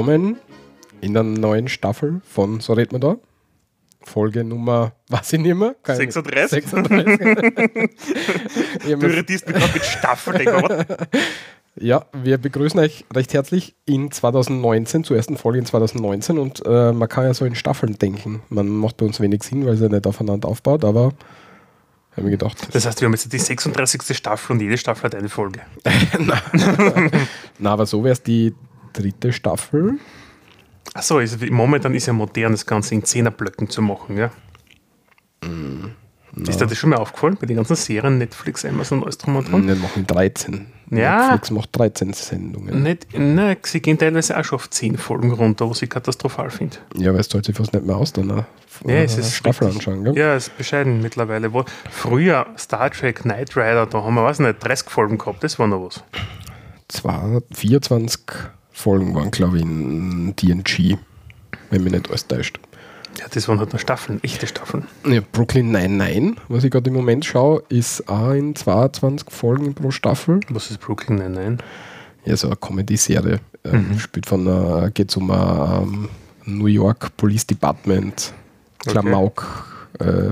Willkommen in der neuen Staffel von So redet man da. Folge Nummer, was ich nicht mehr? Keine- 36? 36. Ich hab Du redest mit Staffel, ja, wir begrüßen euch recht herzlich in 2019, zur ersten Folge in 2019 und äh, man kann ja so in Staffeln denken. Man macht bei uns wenig Sinn, weil es ja nicht aufeinander aufbaut, aber habe mir gedacht, Das heißt, wir haben jetzt die 36. Staffel und jede Staffel hat eine Folge. na, aber so wäre es die dritte Staffel. Achso, also momentan ist ja modern, das Ganze in Zehnerblöcken zu machen, ja? Ist dir das schon mal aufgefallen? Bei den ganzen Serien, Netflix, Amazon, alles drum und dran? Wir machen 13. Ja. Netflix macht 13 Sendungen. Nicht, nein, sie gehen teilweise auch schon auf 10 Folgen runter, was ich katastrophal finde. Ja, weil es zahlt sich fast nicht mehr aus, dann eine Ja, es ist Staffel richtig. anschauen. Gell? Ja, es ist bescheiden mittlerweile. Wo, früher Star Trek, Knight Rider, da haben wir, weiß nicht, 30 Folgen gehabt, das war noch was. Zwei, 24 Folgen waren, glaube ich, in TNG, wenn mich nicht alles täuscht. Ja, das waren halt noch Staffeln, echte Staffeln. Ja, Brooklyn 99, was ich gerade im Moment schaue, ist auch in 22 Folgen pro Staffel. Was ist Brooklyn Nine-Nine? Ja, so eine Comedy-Serie. Ähm, Spielt von, äh, geht um ähm, New York Police Department, Klamauk, äh,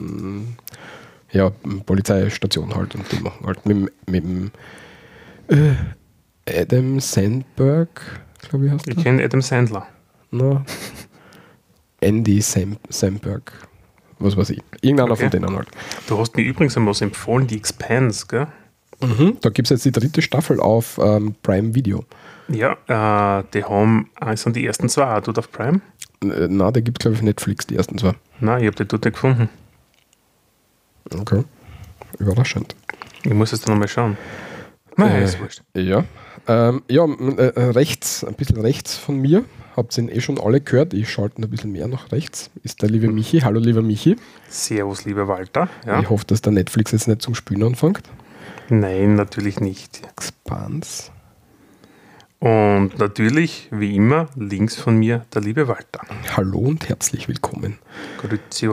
mh, ja, Polizeistation halt. Und die machen halt mit, mit dem äh, Adam Sandberg, glaube ich, heißt Ich er. kenne Adam Sandler. Na, Andy Sam, Samberg. Was weiß ich. Irgendeiner Okay. von denen halt. Du hast mir übrigens einmal was empfohlen, die Expanse, gell? Mhm. Da gibt es jetzt die dritte Staffel auf ähm, Prime Video. Ja, äh, die haben, ah, sind die ersten zwei auch dort auf Prime? Äh, na, da gibt es, glaube ich, auf Netflix die ersten zwei. Nein, ich habe die dort nicht gefunden. Okay. Überraschend. Ich muss jetzt nochmal schauen. Nein, Äh, ist wurscht. Ja. Ähm, ja, äh, äh, rechts, ein bisschen rechts von mir, habt ihr ihn eh schon alle gehört, ich schalte ein bisschen mehr nach rechts, ist der liebe Michi. Hallo, lieber Michi. Servus, lieber Walter. Ja. Ich hoffe, dass der Netflix jetzt nicht zum Spielen anfängt. Nein, natürlich nicht. Expans. Und natürlich, wie immer, links von mir der liebe Walter. Hallo und herzlich willkommen. Grüezi.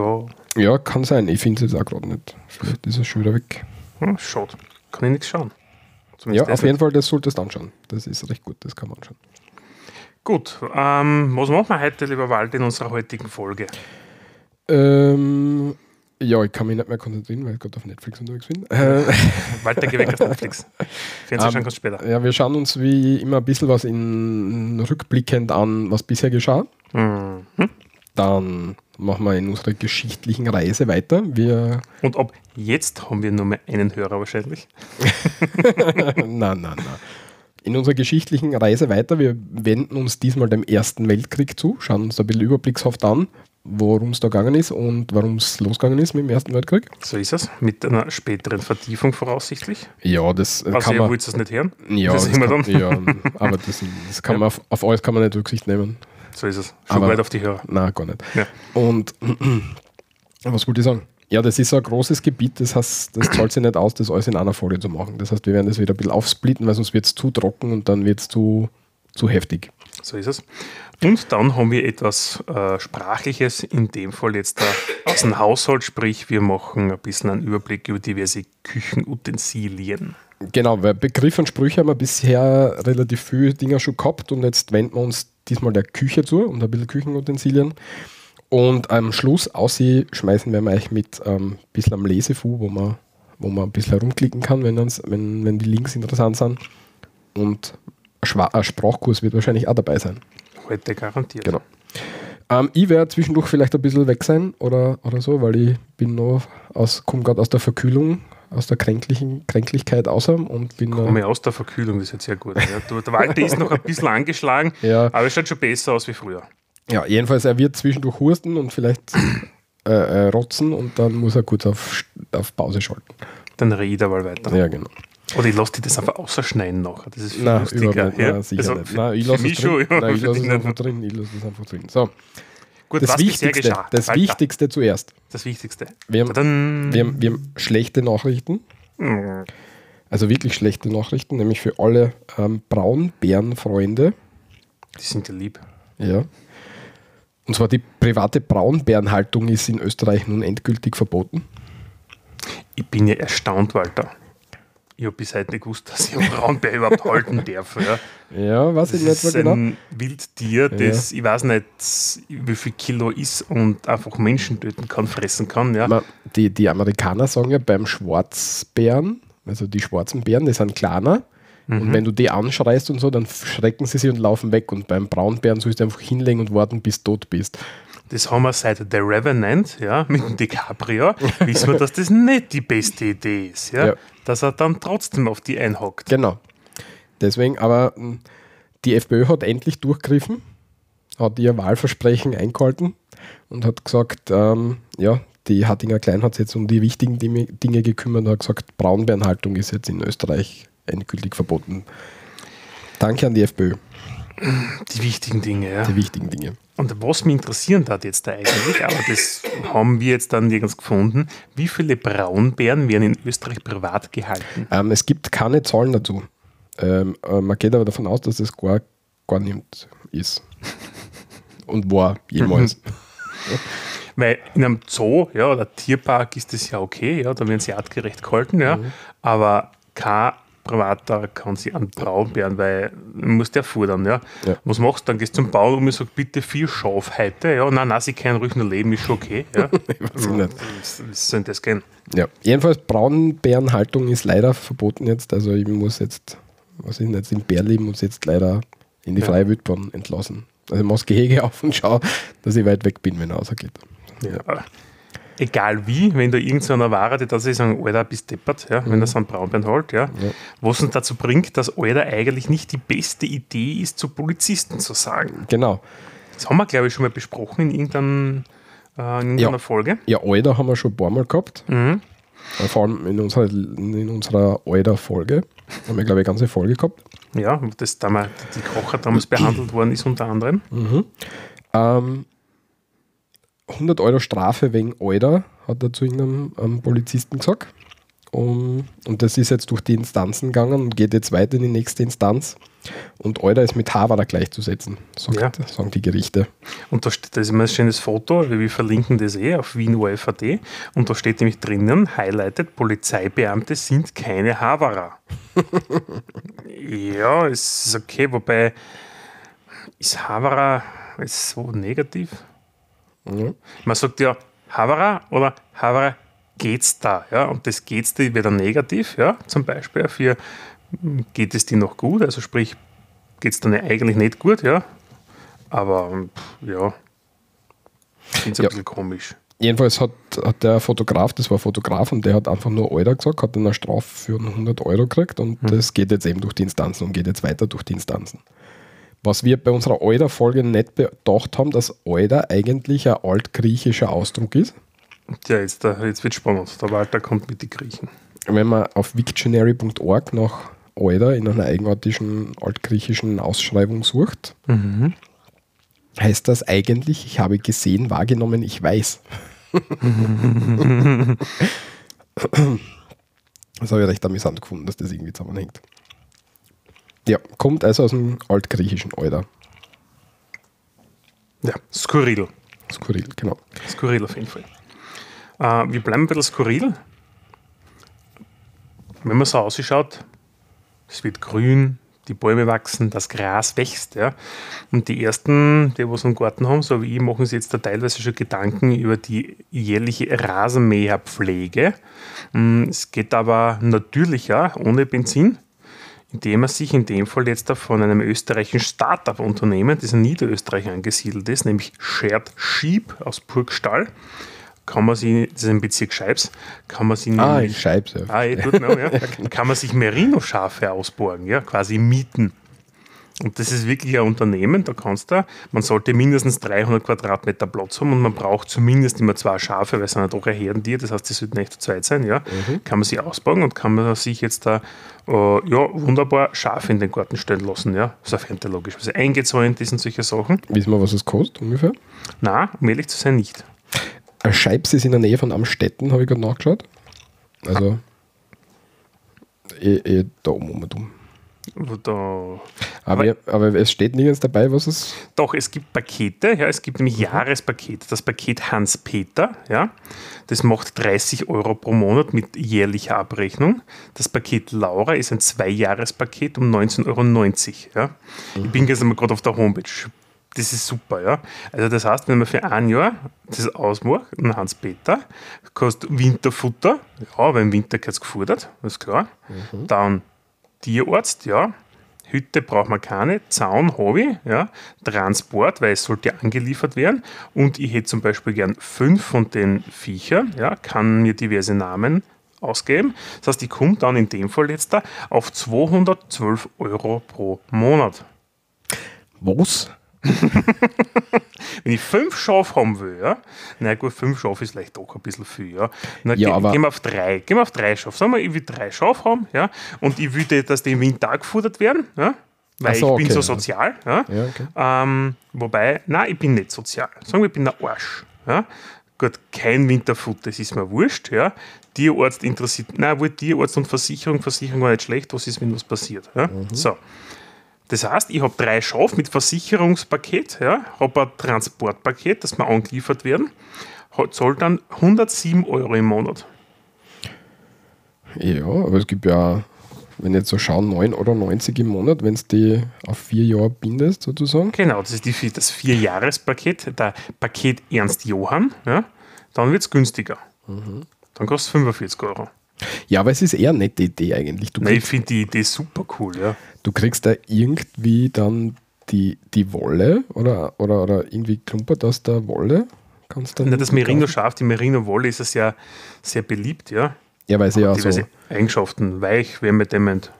Ja, kann sein. Ich finde es jetzt auch gerade nicht. Vielleicht ist er schon wieder weg. Hm, schade. Kann ich nichts schauen. Ja, auf jeden Fall, das solltest du anschauen. Das ist recht gut, das kann man anschauen. Gut, ähm, was machen wir heute, lieber Walter, in unserer heutigen Folge? Ähm, ja, ich kann mich nicht mehr konzentrieren, weil ich gerade auf Netflix unterwegs bin. Äh, Walter, geh weg aus Netflix. Fernsehen Ähm, schauen kannst später. ja, wir schauen uns wie immer ein bisschen was in rückblickend an, was bisher geschah. Mhm. Dann machen wir in unserer geschichtlichen Reise weiter. Wir, Und ab jetzt haben wir nur mehr einen Hörer wahrscheinlich. na, na, na. In unserer geschichtlichen Reise weiter. Wir wenden uns diesmal dem Ersten Weltkrieg zu, schauen uns da ein bisschen überblickshaft an, worum es da gegangen ist und warum es losgegangen ist mit dem Ersten Weltkrieg. So ist es. Mit einer späteren Vertiefung voraussichtlich. Ja, das äh, Also kann ihr man. wollt es nicht hören? Ja, das das kann, dann. ja, aber das, das kann man auf, auf alles kann man nicht Rücksicht nehmen. So ist es. Schon Aber- weit auf die Hörer. Na, gar nicht. Ja. Und was wollte ich sagen? Ja, das ist so ein großes Gebiet, das heißt, das zahlt sich nicht aus, das alles in einer Folie zu machen. Das heißt, wir werden das wieder ein bisschen aufsplitten, weil sonst wird es zu trocken und dann wird es zu, zu heftig. So ist es. Und dann haben wir etwas äh, Sprachliches, in dem Fall jetzt aus dem Haushalt, sprich wir machen ein bisschen einen Überblick über diverse Küchenutensilien. Genau, weil Begriff und Sprüche haben wir bisher relativ viele Dinge schon gehabt und jetzt wenden wir uns diesmal der Küche zu und ein bisschen Küchenutensilien. Und am Schluss aussehen schmeißen wir euch mit ein ähm, bisschen am Lesefu, wo man, wo man ein bisschen herumklicken kann, wenn, uns, wenn, wenn die Links interessant sind. Und ein Sprachkurs wird wahrscheinlich auch dabei sein. Heute garantiert. Genau. Ähm, ich werde zwischendurch vielleicht ein bisschen weg sein oder, oder so, weil ich bin noch aus, komme gerade aus der Verkühlung, aus der kränklichen Kränklichkeit außer und bin Komme äh, aus der Verkühlung, das ist jetzt sehr gut. Ja, der Walter ist noch ein bisschen angeschlagen, ja, aber es schaut schon besser aus wie früher. ja, jedenfalls er wird zwischendurch husten und vielleicht äh, äh, rotzen und dann muss er kurz auf, auf Pause schalten. Dann rede ich mal weiter. Ja, genau. Oder ich lasse dir das einfach ausschneiden nachher. Das ist viel Nein, lustiger. nicht. ja? Nein, sicher Also nicht. Nein, ich lasse es drin. Nein, ich dich es einfach drin. Ich lasse es einfach drin. So, Gut, das Wichtigste, das Walter, Wichtigste zuerst. Das Wichtigste. Wir haben, wir, haben, wir haben schlechte Nachrichten. Mm, Also wirklich schlechte Nachrichten, nämlich für alle ähm, Braunbärenfreunde. die sind ja lieb. Ja. Und zwar die private Braunbärenhaltung ist in Österreich nun endgültig verboten. Ich bin ja erstaunt, Walter. Ich habe bis heute nicht gewusst, dass ich einen Braunbär überhaupt halten darf. Ja. Ja, weiß ich Das nicht so ist genau. ein Wildtier, das ich weiß nicht, wie viel Kilo ist und einfach Menschen töten kann, fressen kann. Ja. Ma- Die, die Amerikaner sagen ja beim Schwarzbären, also die schwarzen Bären, die sind kleiner. Mhm. Und wenn du die anschreist und so, dann schrecken sie sich und laufen weg. Und beim Braunbären sollst du einfach hinlegen und warten, bis du tot bist. Das haben wir seit The Revenant, ja, mit dem DiCaprio, wissen wir, dass das nicht die beste Idee ist. Ja. Ja. Dass er dann trotzdem auf die einhockt. Genau. Deswegen, aber mh, die FPÖ hat endlich durchgegriffen, hat ihr Wahlversprechen eingehalten und hat gesagt, ähm, ja, die Hattinger Klein hat sich jetzt um die wichtigen Dinge, Dinge gekümmert und hat gesagt, Braunbärenhaltung ist jetzt in Österreich endgültig verboten. Danke an die FPÖ, Die wichtigen Dinge, ja. die wichtigen Dinge. Und was mich interessieren hat jetzt da eigentlich, aber das haben wir jetzt dann nirgends gefunden, wie viele Braunbären werden in Österreich privat gehalten? Ähm, es gibt keine Zahlen dazu. Ähm, äh, man geht aber davon aus, dass es gar, gar nicht ist. Und war jemals. Weil in einem Zoo ja, oder Tierpark ist das ja okay, ja, da werden sie artgerecht gehalten, ja, aber kein Privater kann sich an Braunbären, weil man muss der futtern, ja. Ja. Was machst du dann? Gehst zum Bauern und sagst, bitte vier Schaf heute, ja, nein, nein, sie können ruhig nur leben, ist schon okay, ja. weiß ich nicht. Wie soll das gehen? Ja, jedenfalls Braunbärenhaltung ist leider verboten jetzt. Also ich muss jetzt, was denn jetzt im Bärleben, muss jetzt leider in die Ja. freie Wildbahn entlassen. Also ich mache Gehege auf und schaue, dass ich weit weg bin, wenn er rausgeht. Ja. Egal wie, wenn da irgendeiner war, der da sich sagen, Alter, bist deppert, ja, wenn er so einen Braunbären holt, ja, Ja. was uns dazu bringt, dass Alter eigentlich nicht die beste Idee ist, zu Polizisten zu sagen. Genau. Das haben wir, glaube ich, schon mal besprochen in irgendeiner, äh, in irgendeiner Ja. Folge. Ja, Alter haben wir schon ein paar Mal gehabt. Mhm. Äh, Vor allem in unserer, in unserer Alter-Folge. Haben wir, glaube ich, eine ganze Folge gehabt. Ja, das damals, die Kocher damals behandelt worden ist unter anderem. Ähm, 100 Euro Strafe wegen Alter, hat er zu irgendeinem ähm, Polizisten gesagt. Um, und das ist jetzt durch die Instanzen gegangen und geht jetzt weiter in die nächste Instanz. Und Alter ist mit Havara gleichzusetzen, sagt, Ja. sagen die Gerichte. Und da steht, da ist immer ein schönes Foto, wir verlinken das eh auf Wien OFAD. Und da steht nämlich drinnen, highlighted, Polizeibeamte sind keine Haverer. ja, es ist okay, wobei ist Haverer ist so negativ? Ja. Man sagt ja Haverer oder Haverer geht's da, ja, und das geht's dir wieder negativ, ja, zum Beispiel für hm, geht es dir noch gut, also sprich, geht's dir eigentlich nicht gut, ja, aber ja, finde es ein Ja. bisschen komisch. Jedenfalls hat, hat der Fotograf, das war ein Fotograf und der hat einfach nur Alter gesagt, hat dann eine Strafe für 100 Euro gekriegt und das geht jetzt eben durch die Instanzen und geht jetzt weiter durch die Instanzen. Was wir bei unserer Alter-Folge nicht bedacht haben, dass Alter eigentlich ein altgriechischer Ausdruck ist. Ja, jetzt, jetzt wird spannend. Der Walter kommt mit den Griechen. Wenn man auf wiktionary.org nach Alter in einer eigenartigen altgriechischen Ausschreibung sucht, heißt das eigentlich, ich habe gesehen, wahrgenommen, ich weiß. das habe ich recht amüsant gefunden, dass das irgendwie zusammenhängt. Ja, kommt also aus dem altgriechischen Alter. Ja, skurril. Skurril, genau. Skurril auf jeden Fall. Äh, wir bleiben ein bisschen skurril. Wenn man so ausschaut, es wird grün, die Bäume wachsen, das Gras wächst. Ja. Und die ersten, die was einen Garten haben, so wie ich, machen sich jetzt da teilweise schon Gedanken über die jährliche Rasenmäherpflege. Mm, Es geht aber natürlicher, ohne Benzin, indem man sich in dem Fall jetzt von einem österreichischen Start-up-Unternehmen, das in Niederösterreich angesiedelt ist, nämlich Shared Sheep aus Burgstall, kann man sie, das ist ein Bezirk Scheibs, kann man sie Ah, nämlich ich scheib's ja. Ah, no, ja. Kann man sich Merino-Schafe ausborgen, ja, quasi mieten. Und das ist wirklich ein Unternehmen, da kannst du, man sollte mindestens 300 Quadratmeter Platz haben und man braucht zumindest immer zwei Schafe, weil es sind ja doch ein Herdentier, das heißt, die sollten echt zu zweit sein, ja. Kann man sie ausbauen und kann man sich jetzt da, äh, ja, wunderbar Schafe in den Garten stellen lassen, ja. Sofern der logisch was eingezäunt ist und solche Sachen. Wissen wir, was es kostet ungefähr? Na, um ehrlich zu sein, nicht. Scheibs ist in der Nähe von Amstetten, habe ich gerade nachgeschaut. Also, eh, eh da oben um um. Da, Aber, aber es steht nirgends dabei, was es. Doch, es gibt Pakete, ja, es gibt nämlich Jahrespakete. Das Paket Hans-Peter, ja, das macht 30 Euro pro Monat mit jährlicher Abrechnung. Das Paket Laura ist ein Zweijahrespaket um 19,90 Euro. Ja. Ich bin jetzt mal gerade auf der Homepage. Das ist super, ja. Also das heißt, wenn man für ein Jahr das ausmacht, ein Hans-Peter, kostet Winterfutter, ja, weil im Winter gehört es gefordert, ist klar. Dann Tierarzt, ja. Hütte braucht man keine, Zaun habe ich, ja. Transport, weil es sollte angeliefert werden. Und ich hätte zum Beispiel gern fünf von den Viechern, ja, kann mir diverse Namen ausgeben. Das heißt, ich komme dann in dem Fall jetzt da auf 212 Euro pro Monat. Was? Wenn ich fünf Schafe haben will, ja, na gut, fünf Schafe ist vielleicht doch ein bisschen viel, ja. Na, Ja, ge- aber- gehen wir auf drei, gehen wir auf drei Schafe. Sagen wir, ich will drei Schafe haben, ja, und ich will, dass die im Winter gefordert werden, ja, weil so, ich bin okay, so sozial, ja. Ja, okay. Ähm, wobei, nein, ich bin nicht sozial. Sagen wir, ich bin der Arsch. Ja? Gut, kein Winterfutter, das ist mir wurscht. Ja? Tierarzt interessiert, nein, wohl Tierarzt und Versicherung, Versicherung war nicht schlecht, was ist, wenn was passiert. Ja? So. Das heißt, ich habe drei Schafe mit Versicherungspaket, ja, habe ein Transportpaket, das mir angeliefert werden, zahlt dann 107 Euro im Monat. Ja, aber es gibt ja, wenn ich jetzt so schaue, 9,90 Euro im Monat, wenn es die auf vier Jahre bindest, sozusagen. Genau, das ist die, das Vierjahrespaket, der Paket Ernst Johann, ja, dann wird es günstiger. Dann kostet es 45 Euro. Ja, aber es ist eher eine nette Idee eigentlich. Du Nein, ich finde die Idee super cool, ja. du kriegst da irgendwie dann die, die Wolle oder, oder, oder irgendwie klumpert aus der Wolle. Kannst Nicht das. Merino-Schaf, die Merino-Wolle ist ja sehr, sehr beliebt, ja. Ja, weil sie ja so. Eigenschaften, weich, wärmedämmend.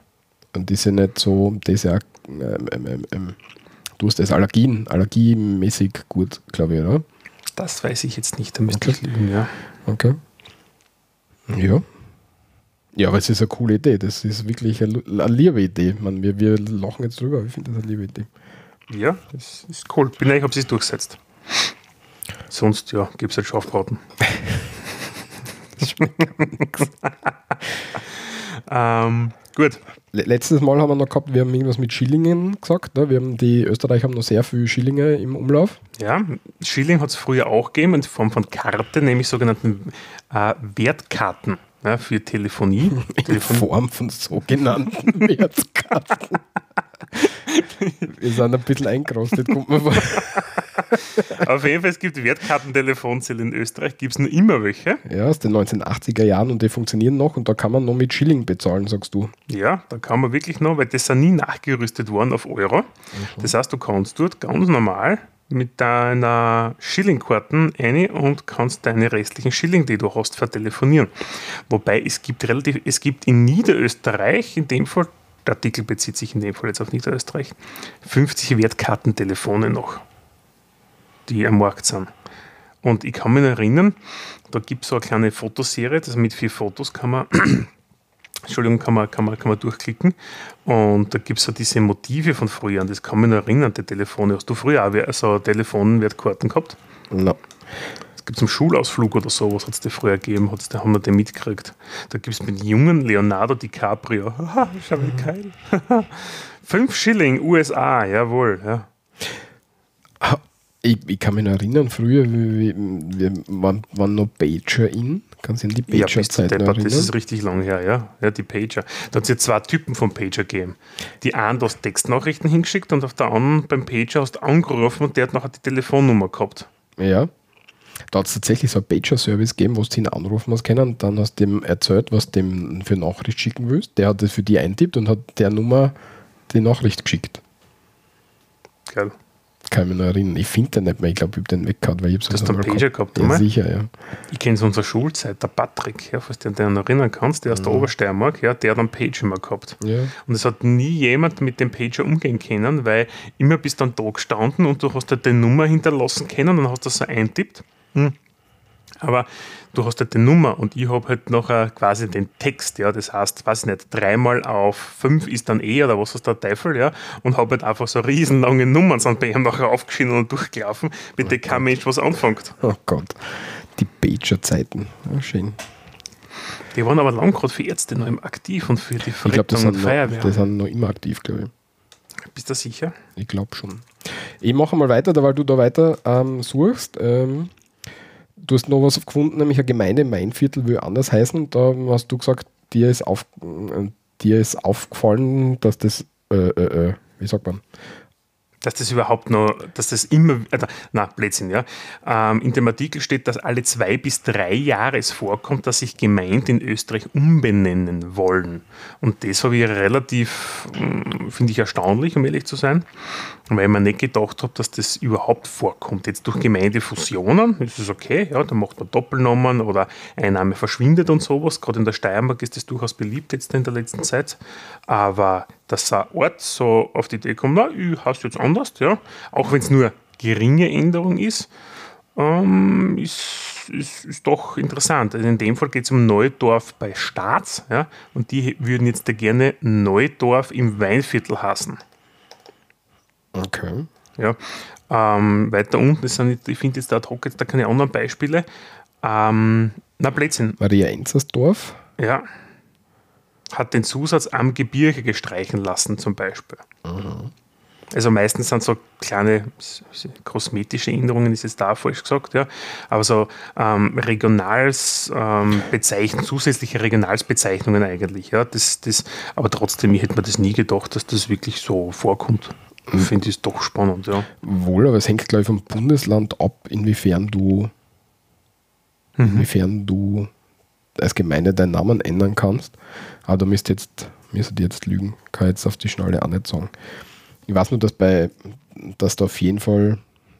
Und die sind nicht so, das ist ja, ähm, ähm, ähm, ähm, du hast das Allergien, allergiemäßig gut, glaube ich, oder? Das weiß ich jetzt nicht, da müsste ich lügen, ja. Okay. Ja. Ja, aber es ist eine coole Idee. Das ist wirklich eine, eine liebe Idee. Man, wir, wir lachen jetzt drüber, ich finde das eine liebe Idee. Ja, das ist cool. Bin ich, habe sie durchgesetzt. Sonst, ja, gibt es halt Schafbraten. ähm, gut. Le- Letztes Mal haben wir noch gehabt, wir haben irgendwas mit Schillingen gesagt. Ne? Wir haben die Österreicher haben noch sehr viele Schillinge im Umlauf. Ja, Schilling hat es früher auch gegeben in Form von Karte, nämlich sogenannten äh, Wertkarten ja, für Telefonie. In Telefon Form von sogenannten Wertkarten. wir sind ein bisschen eingerostet, kommt mir vor. Auf jeden Fall, es gibt Wertkartentelefonzelle in Österreich, gibt es noch immer welche. Ja, aus den 1980er Jahren und die funktionieren noch und da kann man noch mit Schilling bezahlen, sagst du. Ja, da kann man wirklich noch, weil das sind nie nachgerüstet worden auf Euro. Das heißt, du kannst dort ganz normal mit deiner Schillingkarten rein und kannst deine restlichen Schilling, die du hast, vertelefonieren. Wobei es gibt relativ, es gibt in Niederösterreich, in dem Fall, der Artikel bezieht sich in dem Fall jetzt auf Niederösterreich, 50 Wertkartentelefone noch, die am Markt sind. Und ich kann mich erinnern, da gibt es so eine kleine Fotoserie, das mit vier Fotos kann man Entschuldigung, kann man, kann man, kann man durchklicken. Und da gibt es so diese Motive von früher. Und das kann mich noch erinnern, die Telefone. Hast du früher auch so Telefonwertkarten gehabt? Na, Es gibt zum Schulausflug oder sowas, hat es dir früher gegeben, hat's, da haben wir den mitgekriegt. Da gibt es mit jungen Leonardo DiCaprio. Haha, schau wie geil. Fünf Schilling, USA, jawohl. Ja. ich, ich kann mich noch erinnern, früher wir, wir waren, waren noch Pager in. Kannst du an die Ja, Pager-Zeit deppert, das ist richtig lang her, ja. Ja, die Pager. Da hat es ja zwei Typen von Pager gegeben. Die einen, du hast Textnachrichten hingeschickt und auf der anderen beim Pager hast du angerufen und der hat nachher die Telefonnummer gehabt. Ja. Da hat es tatsächlich so einen Pager-Service gegeben, wo du ihn anrufen hast können und dann hast du dem erzählt, was du dem für Nachricht schicken willst. Der hat das für die eintippt und hat der Nummer die Nachricht geschickt. Geil. Kann ich mich noch erinnern. Ich finde den nicht mehr. Ich glaube, ich habe den weggehaut, weil ich Du hast einen Pager gehabt, Ja, sicher, ja. Ich kenne es unserer Schulzeit, der Patrick, ja, falls du dich an den erinnern kannst, der aus der Obersteiermark, ja, der hat einen Pager immer gehabt. ja. Und es hat nie jemand mit dem Pager umgehen können, weil immer bist dann da gestanden und du hast halt die Nummer hinterlassen können und dann hast du das so eintippt. Hm. Aber du hast halt die Nummer und ich habe halt nachher quasi den Text, ja, das heißt, weiß ich nicht, dreimal auf fünf ist dann eh oder was ist der Teufel, ja, und habe halt einfach so riesenlange Nummern sind bei ihm nachher aufgeschieden und durchgelaufen, mit denen kein Mensch was anfängt. Oh Gott. Die Pager-Zeiten. Ja, schön. Die waren aber lang gerade für Ärzte noch im aktiv und für die Ich glaube, Verrettung die, und Feuerwehr. die sind noch immer aktiv, glaube ich. Bist du sicher? Ich glaube schon. Ich mache mal weiter, da weil du da weiter ähm, suchst. Ähm, du hast noch was gefunden, nämlich eine Gemeinde im Mainviertel will anders heißen. Da hast du gesagt, dir ist, auf, äh, dir ist aufgefallen, dass das, äh, äh, äh, wie sagt man, dass das überhaupt noch, dass das immer, äh, na, Blödsinn, ja. Ähm, in dem Artikel steht, dass alle zwei bis drei Jahre es vorkommt, dass sich Gemeinden in Österreich umbenennen wollen. Und das habe ich relativ, mm, finde ich erstaunlich, um ehrlich zu sein, weil mir nicht gedacht habe, dass das überhaupt vorkommt. Jetzt durch Gemeindefusionen ist es okay, ja, da macht man Doppelnamen oder ein Name verschwindet und sowas. Gerade in der Steiermark ist das durchaus beliebt jetzt in der letzten Zeit. Aber dass ein Ort so auf die Idee kommt, na, ich heiße jetzt anders, ja, auch wenn es nur geringe Änderung ist, ähm, ist, ist, ist doch interessant. Also in dem Fall geht es um Neudorf bei Staats, ja, und die würden jetzt da gerne Neudorf im Weinviertel hassen. okay. Ja. Ähm, weiter unten, sind, ich finde jetzt da ad hoc jetzt da keine anderen Beispiele. Ähm, na, Blödsinn, Maria Enzersdorf. ja. Hat den Zusatz am Gebirge gestreichen lassen, zum Beispiel. Also meistens sind so kleine kosmetische Änderungen, ist jetzt da falsch gesagt, ja. Aber so ähm, Regionals ähm, Bezeichn- zusätzliche Regionalsbezeichnungen eigentlich, ja. Das, das, aber trotzdem, ich hätte mir das nie gedacht, dass das wirklich so vorkommt. Ich finde es doch spannend, ja. Wohl, aber es hängt, glaube ich, vom Bundesland ab, inwiefern du, inwiefern du als Gemeinde deinen Namen ändern kannst. Aber da müsst jetzt, müsst ihr jetzt lügen. Kann ich jetzt auf die Schnalle auch nicht sagen. Ich weiß nur, dass bei, dass da auf jeden Fall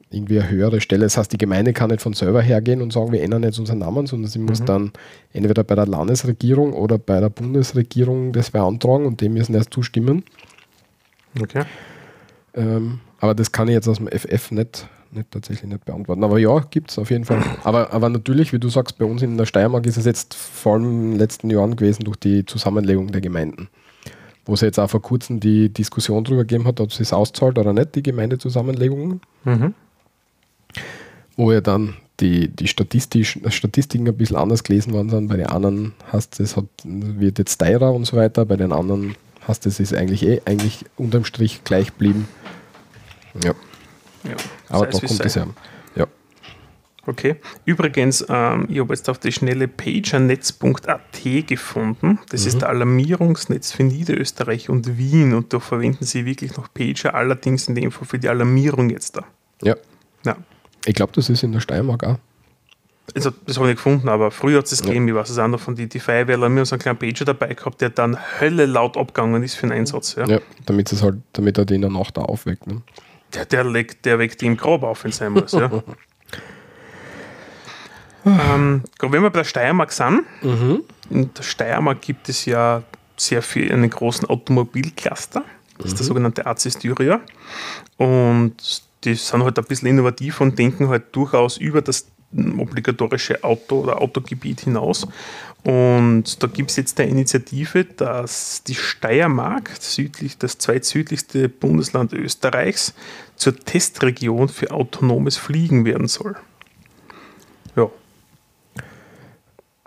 irgendwie eine höhere Stelle, das heißt, die Gemeinde kann nicht von selber hergehen und sagen, wir ändern jetzt unseren Namen, sondern sie muss dann entweder bei der Landesregierung oder bei der Bundesregierung das beantragen und dem müssen erst zustimmen. Okay. Ähm, aber das kann ich jetzt aus dem FF nicht, nicht tatsächlich nicht beantworten. Aber ja, gibt es auf jeden Fall. Aber, aber natürlich, wie du sagst, bei uns in der Steiermark ist es jetzt vor allem in den letzten Jahren gewesen durch die Zusammenlegung der Gemeinden. Wo es jetzt auch vor kurzem die Diskussion darüber gegeben hat, ob es sich auszahlt oder nicht, die Gemeindezusammenlegungen. Mhm. Wo ja dann die, die Statistisch, Statistiken ein bisschen anders gelesen worden sind. Bei den anderen hast es hat, wird jetzt teurer und so weiter, bei den anderen hast es ist eigentlich eh eigentlich unterm Strich gleich geblieben. Ja. Ja. Aber da wie kommt es sei. ja. Ja. Okay. Übrigens, ähm, ich habe jetzt auf die schnelle pagernetz.at gefunden. Das ist der Alarmierungsnetz für Niederösterreich und Wien und da verwenden sie wirklich noch Pager, allerdings in dem Fall für die Alarmierung jetzt da. ja. Ja. Ich glaube, das ist in der Steiermark auch. Also, das habe ich nicht gefunden, aber früher hat es das gegeben, ich weiß es auch noch von die, die Feuerwehrler, wir haben so einen kleinen Pager dabei gehabt, der dann Hölle laut abgegangen ist für den Einsatz. Ja. Ja, damit es halt, damit er den in der Nacht auch aufweckt. Ne? Der, der, legt, der weckt die im Grab auf, wenn es sein muss. Ja. ähm, wenn wir bei der Steiermark sind, in der Steiermark gibt es ja sehr viel, einen großen Automobilcluster. Das ist der sogenannte AC Styria. Und die sind halt ein bisschen innovativ und denken halt durchaus über das obligatorische Auto- oder Autogebiet hinaus. Und da gibt es jetzt eine Initiative, dass die Steiermark, südlich, das zweitsüdlichste Bundesland Österreichs, zur Testregion für autonomes Fliegen werden soll. Ja.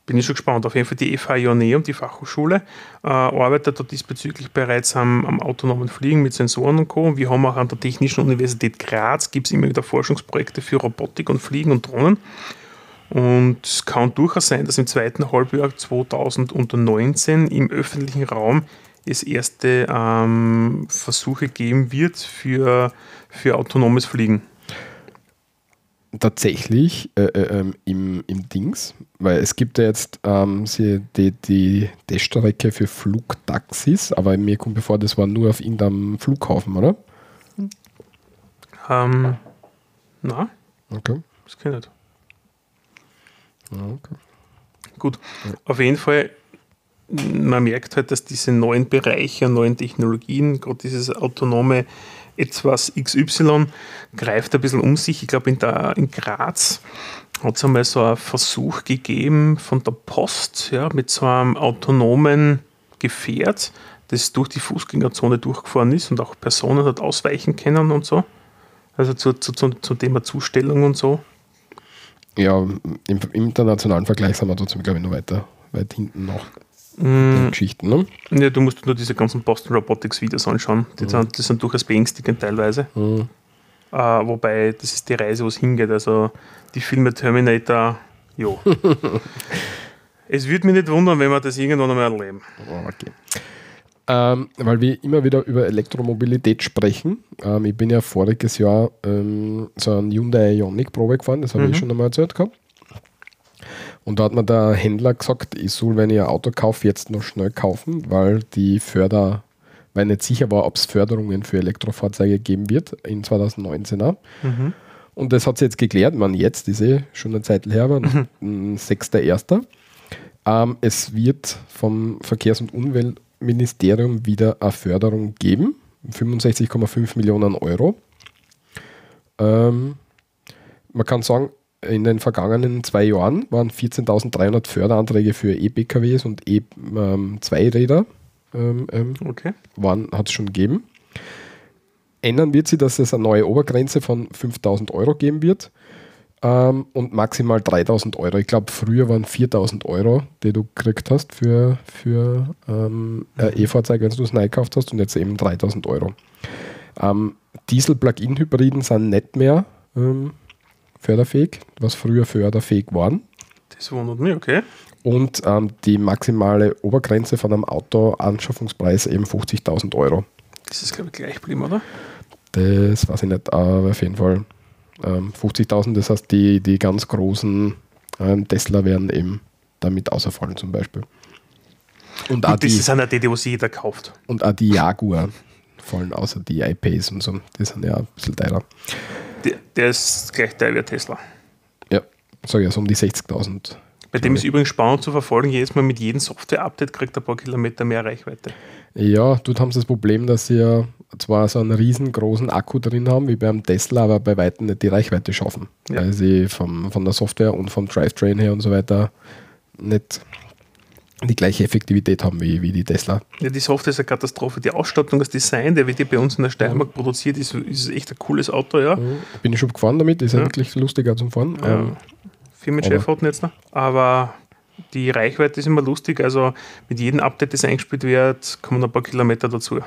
Bin ich schon gespannt. Auf jeden Fall die FH Ioneum, die Fachhochschule, äh, arbeitet da diesbezüglich bereits am, am autonomen Fliegen mit Sensoren und Co. Und wir haben auch an der Technischen Universität Graz gibt es immer wieder Forschungsprojekte für Robotik und Fliegen und Drohnen. Und es kann durchaus sein, dass im zweiten Halbjahr 2019 im öffentlichen Raum es erste ähm, Versuche geben wird für, für autonomes Fliegen. Tatsächlich äh, äh, ähm, im, im Dings, weil es gibt ja jetzt ähm, die, die Teststrecke für Flugtaxis, aber mir kommt bevor, das war nur auf irgendeinem Flughafen, oder? Ähm, na, Okay. das kann ich nicht. Okay. Gut, auf jeden Fall, man merkt halt, dass diese neuen Bereiche und neuen Technologien, gerade dieses autonome etwas XY, greift ein bisschen um sich. Ich glaube, in, in Graz hat es einmal so einen Versuch gegeben von der Post ja, mit so einem autonomen Gefährt, das durch die Fußgängerzone durchgefahren ist und auch Personen hat ausweichen können und so. Also zu, zu, zum Thema Zustellung und so. Ja, im, im internationalen Vergleich sind wir trotzdem, glaube ich, noch weiter, weit hinten noch. Mm, Geschichten, ne? ja, du musst nur diese ganzen Boston Robotics Videos anschauen. Die, sind, die sind durchaus beängstigend teilweise. Mhm. Äh, wobei, das ist die Reise, wo es hingeht. Also die Filme Terminator, jo. es würde mich nicht wundern, wenn wir das irgendwann einmal erleben. Oh, Okay. Ähm, weil wir immer wieder über Elektromobilität sprechen. Ähm, ich bin ja voriges Jahr ähm, so ein Hyundai Ioniq Probe gefahren, das habe Mhm. ich schon einmal erzählt gehabt. Und da hat mir der Händler gesagt, ich soll, wenn ich ein Auto kaufe, jetzt noch schnell kaufen, weil die Förder, weil ich nicht sicher war, ob es Förderungen für Elektrofahrzeuge geben wird in 2019 auch. Mhm. Und das hat sich jetzt geklärt. Man, jetzt ist eh schon eine Zeit her, aber mhm. 6.1. Ähm, es wird vom Verkehrs- und Umweltministerium wieder eine Förderung geben. 65,5 Millionen Euro. Ähm, man kann sagen, in den vergangenen zwei Jahren waren 14.300 Förderanträge für E-PKWs und E-Zweiräder ähm, ähm, Okay. hat es schon gegeben. Ändern wird sie, dass es eine neue Obergrenze von 5000 Euro geben wird ähm, und maximal 3000 Euro. Ich glaube, früher waren 4000 Euro, die du gekriegt hast für, für ähm, ein E-Fahrzeug, wenn du es neu gekauft hast und jetzt eben 3000 Euro. Ähm, Diesel-Plug-in-Hybriden sind nicht mehr ähm, förderfähig, was früher förderfähig waren. Das wundert mich, okay. Und ähm, die maximale Obergrenze von einem Auto-Anschaffungspreis eben 50.000 Euro. Das ist, glaube ich, gleich geblieben, oder? Das weiß ich nicht, aber auf jeden Fall ähm, 50.000. Das heißt, die, die ganz großen ähm, Tesla werden eben damit außerfallen zum Beispiel. Und Und das die, sind ja die, die was jeder kauft. und auch die Jaguar fallen außer die iPace und so. Die sind ja ein bisschen teurer. Der, der ist gleich teuer wie Tesla. Ja, sage ich, so um die 60.000. Bei dem ist übrigens spannend zu verfolgen, jedes Mal mit jedem Software-Update kriegt er ein paar Kilometer mehr Reichweite. Ja, dort haben sie das Problem, dass sie ja zwar so einen riesengroßen Akku drin haben, wie beim Tesla, aber bei weitem nicht die Reichweite schaffen. Ja. Weil sie vom, von der Software und vom Drivetrain her und so weiter nicht die gleiche Effektivität haben wie, wie die Tesla. Ja, die Software ist eine Katastrophe. Die Ausstattung, das Design, der wird ja bei uns in der Steiermark produziert, ist, ist echt ein cooles Auto, ja. Bin ich schon gefahren damit, ist ja, wirklich lustiger zum Fahren. Ja. Ähm, Firmenchef hat jetzt noch. Aber die Reichweite ist immer lustig. Also mit jedem Update, das eingespielt wird, kommen ein paar Kilometer dazu.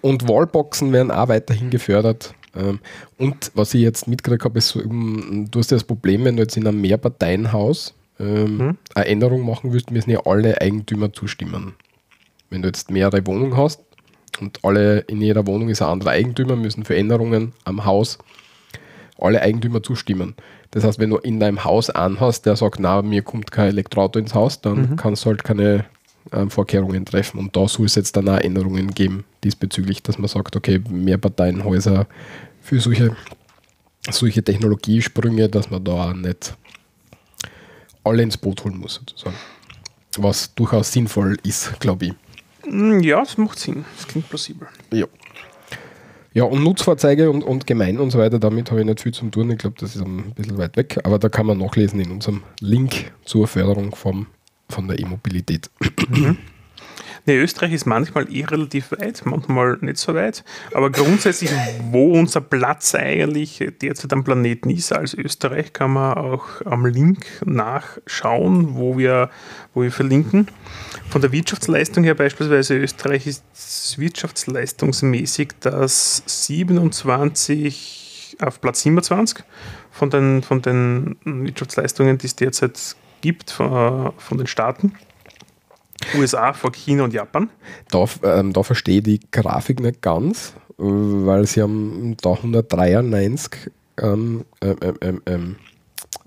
Und Wallboxen werden auch weiterhin gefördert. Ähm, Und was ich jetzt mitgekriegt habe, ist, ähm, du hast ja das Problem, wenn du jetzt in einem Mehrparteienhaus ähm, Mhm. eine Änderung machen willst, müssen ja alle Eigentümer zustimmen. Wenn du jetzt mehrere Wohnungen hast und alle in jeder Wohnung ist ein anderer Eigentümer, müssen für Änderungen am Haus alle Eigentümer zustimmen. Das heißt, wenn du in deinem Haus einen hast, der sagt, na, mir kommt kein Elektroauto ins Haus, dann kannst du halt keine ähm, Vorkehrungen treffen. Und da soll es jetzt dann auch Änderungen geben diesbezüglich, dass man sagt, okay, Mehrparteienhäuser für solche, solche Technologiesprünge, dass man da auch nicht alle ins Boot holen muss, sozusagen. Was durchaus sinnvoll ist, glaube ich. Hm, Ja, das macht Sinn. Das klingt plausibel. Ja. Ja, und Nutzfahrzeuge und, und Gemeinden und so weiter, damit habe ich nicht viel zu tun. Ich glaube, das ist ein bisschen weit weg, aber da kann man nachlesen in unserem Link zur Förderung vom, von der E-Mobilität. Nee, Österreich ist manchmal eh relativ weit, manchmal nicht so weit. Aber grundsätzlich, wo unser Platz eigentlich derzeit am Planeten ist als Österreich, kann man auch am Link nachschauen, wo wir, wo wir verlinken. Von der Wirtschaftsleistung her beispielsweise Österreich ist wirtschaftsleistungsmäßig das 27 auf Platz 27 von den, von den Wirtschaftsleistungen, die es derzeit gibt, von, von den Staaten. USA vor China und Japan. Da, ähm, da verstehe ich die Grafik nicht ganz, weil sie haben da 193 ähm, ähm, ähm, ähm, ähm,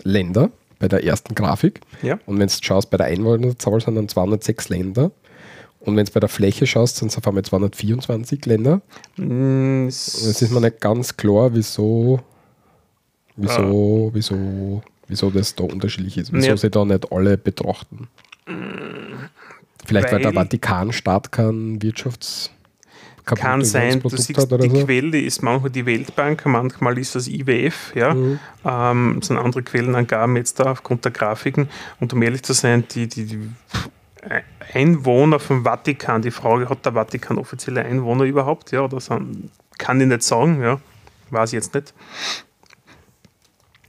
Länder bei der ersten Grafik. Ja. Und wenn du schaust, bei der Einwohnerzahl sind dann 206 Länder. Und wenn du bei der Fläche schaust, sind es auf einmal 224 Länder. Mm, Es ist mir nicht ganz klar, wieso, wieso, wieso, wieso das da unterschiedlich ist. Wieso Ja. sie da nicht alle betrachten. Vielleicht weil, der Weil- Vatikanstaat kein Wirtschafts kann sein, du siehst, hat oder die so. Quelle ist manchmal die Weltbank, manchmal ist das IWF, ja. Mhm. Ähm, das sind andere Quellenangaben jetzt da aufgrund der Grafiken. Und um ehrlich zu sein, die, die, die Einwohner vom Vatikan, die Frage, hat der Vatikan offizielle Einwohner überhaupt, ja, oder sind, kann ich nicht sagen, ja, weiß ich jetzt nicht.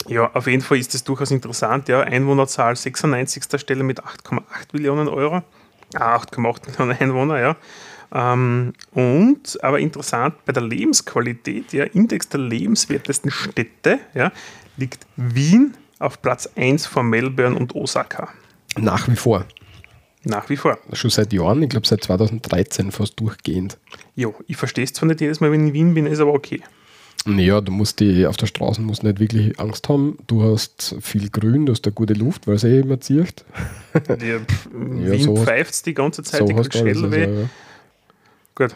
Ja, auf jeden Fall ist das durchaus interessant. Ja. Einwohnerzahl 96. Stelle mit 8,8 Millionen Euro. Ah, 8,8 Millionen Einwohner, ja. Ähm, und, aber interessant, bei der Lebensqualität, ja, Index der lebenswertesten Städte, ja, liegt Wien auf Platz 1 vor Melbourne und Osaka. Nach wie vor. Nach wie vor. Schon seit Jahren, ich glaube seit 2013 fast durchgehend. Jo, ich verstehe es zwar nicht jedes Mal, wenn ich in Wien bin, ist aber okay. Naja, du musst die auf der Straße musst nicht wirklich Angst haben. Du hast viel Grün, du hast eine gute Luft, weil es eh immer zieht. Ja, Wien so pfeift die ganze Zeit, So die hast kriegt du alles. Schädel Also, weh. ja. Gut.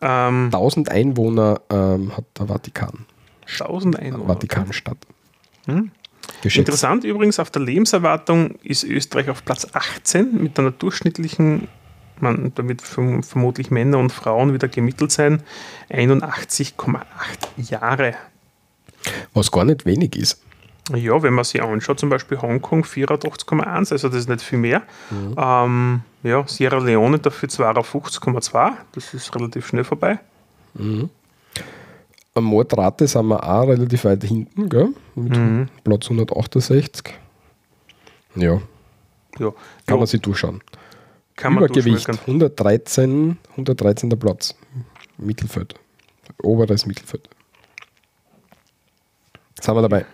Ähm, 1000 Einwohner ähm, hat der Vatikan. 1000 Einwohner. Vatikanstadt. Hm? Interessant übrigens, auf der Lebenserwartung ist Österreich auf Platz 18 mit einer durchschnittlichen, man, damit verm vermutlich Männer und Frauen wieder gemittelt sein, 81,8 Jahre. Was gar nicht wenig ist. Ja, wenn man sich anschaut, zum Beispiel Hongkong 84,1, also das ist nicht viel mehr. Ähm, ja, Sierra Leone dafür 52,2, das ist relativ schnell vorbei. Am Mordrate sind wir auch relativ weit hinten, gell? Mit Mhm. Platz 168. Ja, kann Ja, ja, man sich durchschauen. Kann man Übergewicht durchschmecken. 113, 113. Platz. Mittelfeld. Oberes Mittelfeld. Sind wir dabei?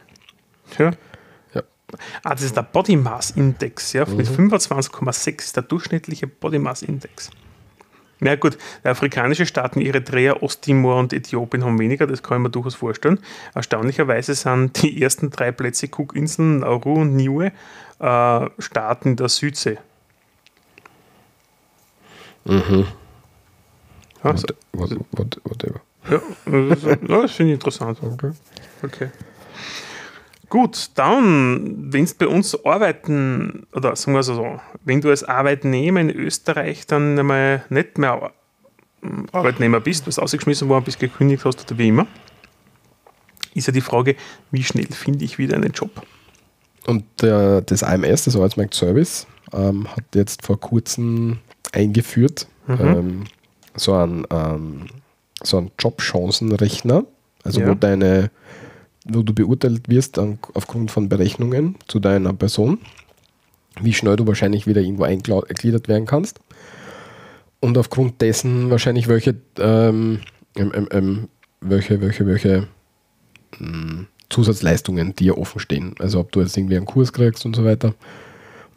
Ja. Ja. Ah, das ist der Body Mass Index, ja, mit 25,6 ist der durchschnittliche Body Mass Index. Na gut, die afrikanische Staaten Eritrea, Osttimor und Äthiopien haben weniger, das kann ich mir durchaus vorstellen. Erstaunlicherweise sind die ersten drei Plätze Cookinseln, Nauru und Niue äh, Staaten der Südsee. Ja, so, What, what, what, whatever. ja, das, finde ich interessant. Okay. Okay. Gut, dann, wenn du bei uns arbeiten, oder sagen wir es so, wenn du als Arbeitnehmer in Österreich dann einmal nicht mehr Arbeitnehmer bist, du bist ausgeschmissen worden, bist gekündigt hast oder wie immer, ist ja die Frage, wie schnell finde ich wieder einen Job? Und der, das AMS, das Arbeitsmarkt Service, ähm, hat jetzt vor kurzem eingeführt ähm, so einen, ähm, so Jobchancenrechner, also Ja. wo deine, wo du beurteilt wirst an, aufgrund von Berechnungen zu deiner Person, wie schnell du wahrscheinlich wieder irgendwo eingegliedert werden kannst. Und aufgrund dessen wahrscheinlich welche, ähm, ähm, ähm, ähm, welche, welche, welche mh, Zusatzleistungen dir offen stehen. Also ob du jetzt irgendwie einen Kurs kriegst und so weiter.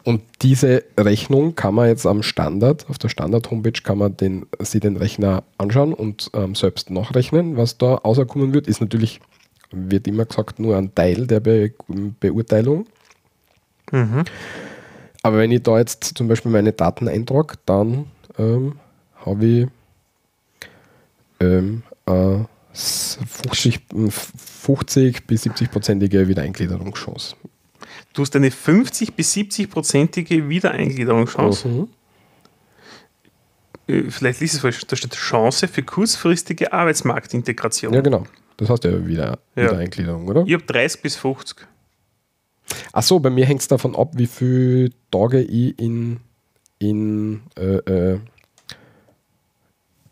Und diese Rechnung kann man jetzt am Standard, auf der Standard-Homepage kann man den, sich den Rechner anschauen und ähm, selbst nachrechnen. Was da außerkommen wird, ist natürlich, wird immer gesagt, nur ein Teil der Be Beurteilung. Mhm. Aber wenn ich da jetzt zum Beispiel meine Daten eintrage, dann ähm, habe ich ähm, äh, s- 50, 50 bis 70-prozentige Wiedereingliederungschance. Du hast eine 50 bis 70-prozentige Wiedereingliederungschance. Mhm. Äh, Vielleicht liest es falsch, da steht Chance für kurzfristige Arbeitsmarktintegration. Ja, genau. Das heißt ja wieder Ja. Wiedereingliederung, oder? Ich habe 30 bis 50. Achso, bei mir hängt es davon ab, wie viele Tage ich in, in äh, äh,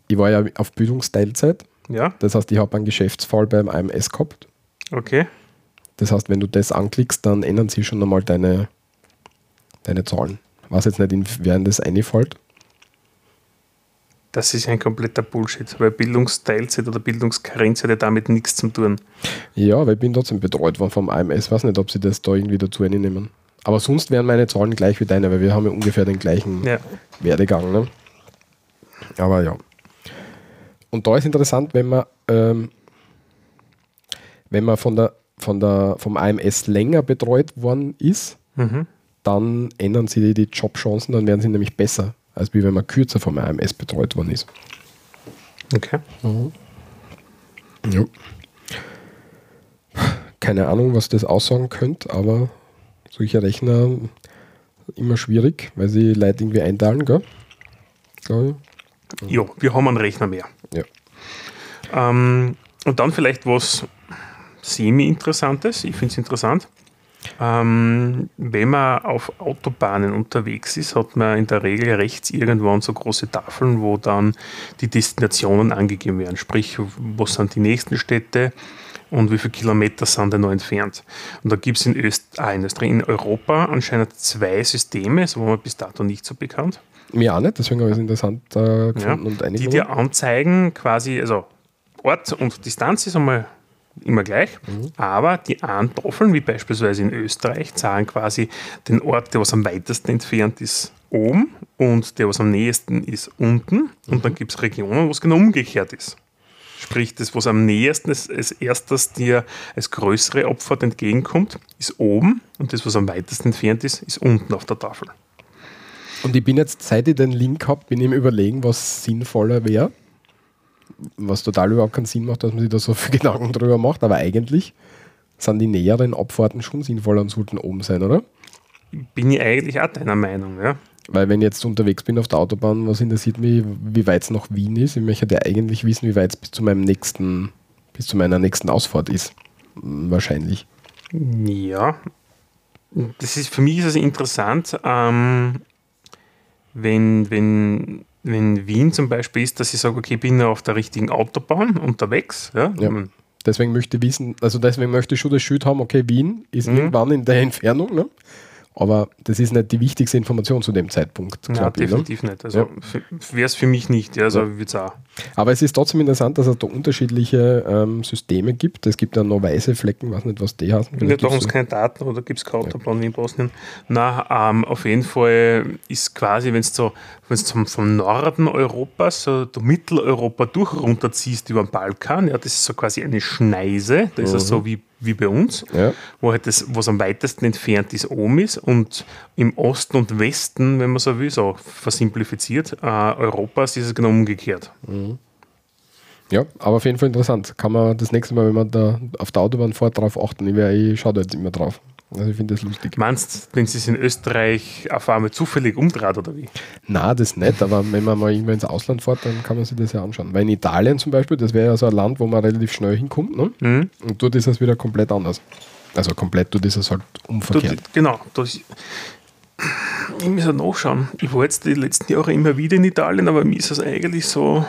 ich war ja auf Bildungsteilzeit. Ja, Das heißt, ich habe einen Geschäftsfall beim AMS gehabt. okay. Das heißt, wenn du das anklickst, dann ändern sie schon einmal deine, deine Zahlen. Weiß jetzt nicht, inwiefern das einfällt. Das ist ein kompletter Bullshit, weil Bildungsteilzeit oder Bildungskarenzzeit hat damit nichts zu tun. Ja, aber ich bin trotzdem betreut worden vom AMS. Ich weiß nicht, ob sie das da irgendwie dazu nehmen. Aber sonst wären meine Zahlen gleich wie deine, weil wir haben ja ungefähr den gleichen Ja. Werdegang. Ne? Aber ja. Und da ist interessant, wenn man, ähm, wenn man von der, von der, vom AMS länger betreut worden ist, Mhm. dann ändern sie die Jobchancen, dann werden sie nämlich besser, als wie wenn man kürzer vom AMS betreut worden ist. Okay. Ja. Keine Ahnung, was das aussagen könnte, aber solche Rechner immer schwierig, weil sie Leute irgendwie einteilen, gell? Glaube Ja, wir haben einen Rechner mehr. Ja. Ähm, und dann vielleicht was semi-interessantes. Ich finde es interessant. Ähm, wenn man auf Autobahnen unterwegs ist, hat man in der Regel rechts irgendwann so große Tafeln, wo dann die Destinationen angegeben werden. Sprich, was sind die nächsten Städte, und wie viele Kilometer sind denn noch entfernt. Und da gibt es in, Öst ah, in Europa anscheinend zwei Systeme, so war mir bis dato nicht so bekannt. Mir auch nicht, deswegen habe ich es interessant äh, gefunden Ja, und die dir anzeigen, quasi, also Ort und Distanz ist einmal immer gleich, aber die einen Tafeln, wie beispielsweise in Österreich, zahlen quasi den Ort, der was am weitesten entfernt ist, oben und der, was am nächsten ist, unten. Und dann gibt es Regionen, wo es genau umgekehrt ist. Sprich, das, was am nächsten als, als erstes dir als größere Abfahrt entgegenkommt, ist oben und das, was am weitesten entfernt ist, ist unten auf der Tafel. Und ich bin jetzt, seit ich den Link habe, bin ich im Überlegen, was sinnvoller wäre. Was total überhaupt keinen Sinn macht, dass man sich da so viel Gedanken drüber macht. Aber eigentlich sind die näheren Abfahrten schon sinnvoller und sollten oben sein, oder? Bin ich eigentlich auch deiner Meinung, ja? Weil wenn ich jetzt unterwegs bin auf der Autobahn, was interessiert mich, wie weit es nach Wien ist? Ich möchte ja eigentlich wissen, wie weit es bis zu meinem nächsten, bis zu meiner nächsten Ausfahrt ist. Hm, Wahrscheinlich. Ja, das ist für mich ist es interessant, ähm, wenn, wenn, wenn Wien zum Beispiel ist, dass ich sage, okay, ich bin auf der richtigen Autobahn unterwegs. Ja? Ja. Deswegen möchte ich wissen, also deswegen möchte ich schon das Schild haben, okay, Wien ist Mhm. irgendwann in der Entfernung, ne? aber das ist nicht die wichtigste Information zu dem Zeitpunkt, Ja, glaub ich, ne? definitiv nicht. Also Ja. wäre es für mich nicht. Ja, also Ja. wird's auch. Aber es ist trotzdem interessant, dass es da unterschiedliche ähm, Systeme gibt. Es gibt ja noch weiße Flecken, weiß nicht, was die heißen. Machen gibt's uns keine Daten oder gibt es keine Autobahn wie in Bosnien? Na, ähm, auf jeden Fall ist quasi, wenn du so, wenn's zum, vom Norden Europas, so Mitteleuropa durch runterziehst über den Balkan, ja, das ist so quasi eine Schneise, da ist es so wie, wie bei uns, Ja. wo halt das, was am weitesten entfernt ist, oben ist und im Osten und Westen, wenn man so will, so versimplifiziert, äh, Europas ist es genau umgekehrt. Ja, aber auf jeden Fall interessant. Kann man das nächste Mal, wenn man da auf der Autobahn fährt, darauf achten. Ich, wär- ich schaue da jetzt immer drauf. Also ich finde das lustig. Meinst wenn es in Österreich auf einmal zufällig umdreht oder wie? Na, das nicht, aber wenn man mal irgendwann ins Ausland fährt, dann kann man sich das ja anschauen. Weil in Italien zum Beispiel, das wäre ja so ein Land, wo man relativ schnell hinkommt, ne? Mhm. Und dort ist es wieder komplett anders. Also komplett, dort ist es halt Du, umverkehrt. genau. Das, ich muss ja nachschauen. Ich war jetzt die letzten Jahre immer wieder in Italien, aber mir ist es eigentlich so.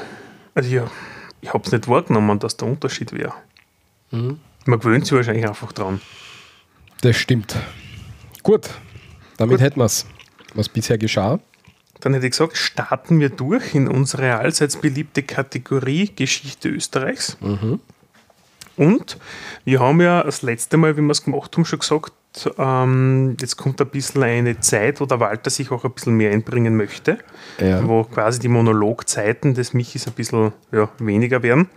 Also ja, ich habe es nicht wahrgenommen, dass der Unterschied wäre. Mhm. Man gewöhnt sich wahrscheinlich einfach dran. Das stimmt. Gut, damit Gut. hätten wir es, was bisher geschah. Dann hätte ich gesagt, starten wir durch in unsere allseits beliebte Kategorie Geschichte Österreichs. Und wir haben ja das letzte Mal, wie wir es gemacht haben, schon gesagt, ähm, jetzt kommt ein bisschen eine Zeit, wo der Walter sich auch ein bisschen mehr einbringen möchte, Ja. wo quasi die Monologzeiten des Michis ein bisschen ja, weniger werden.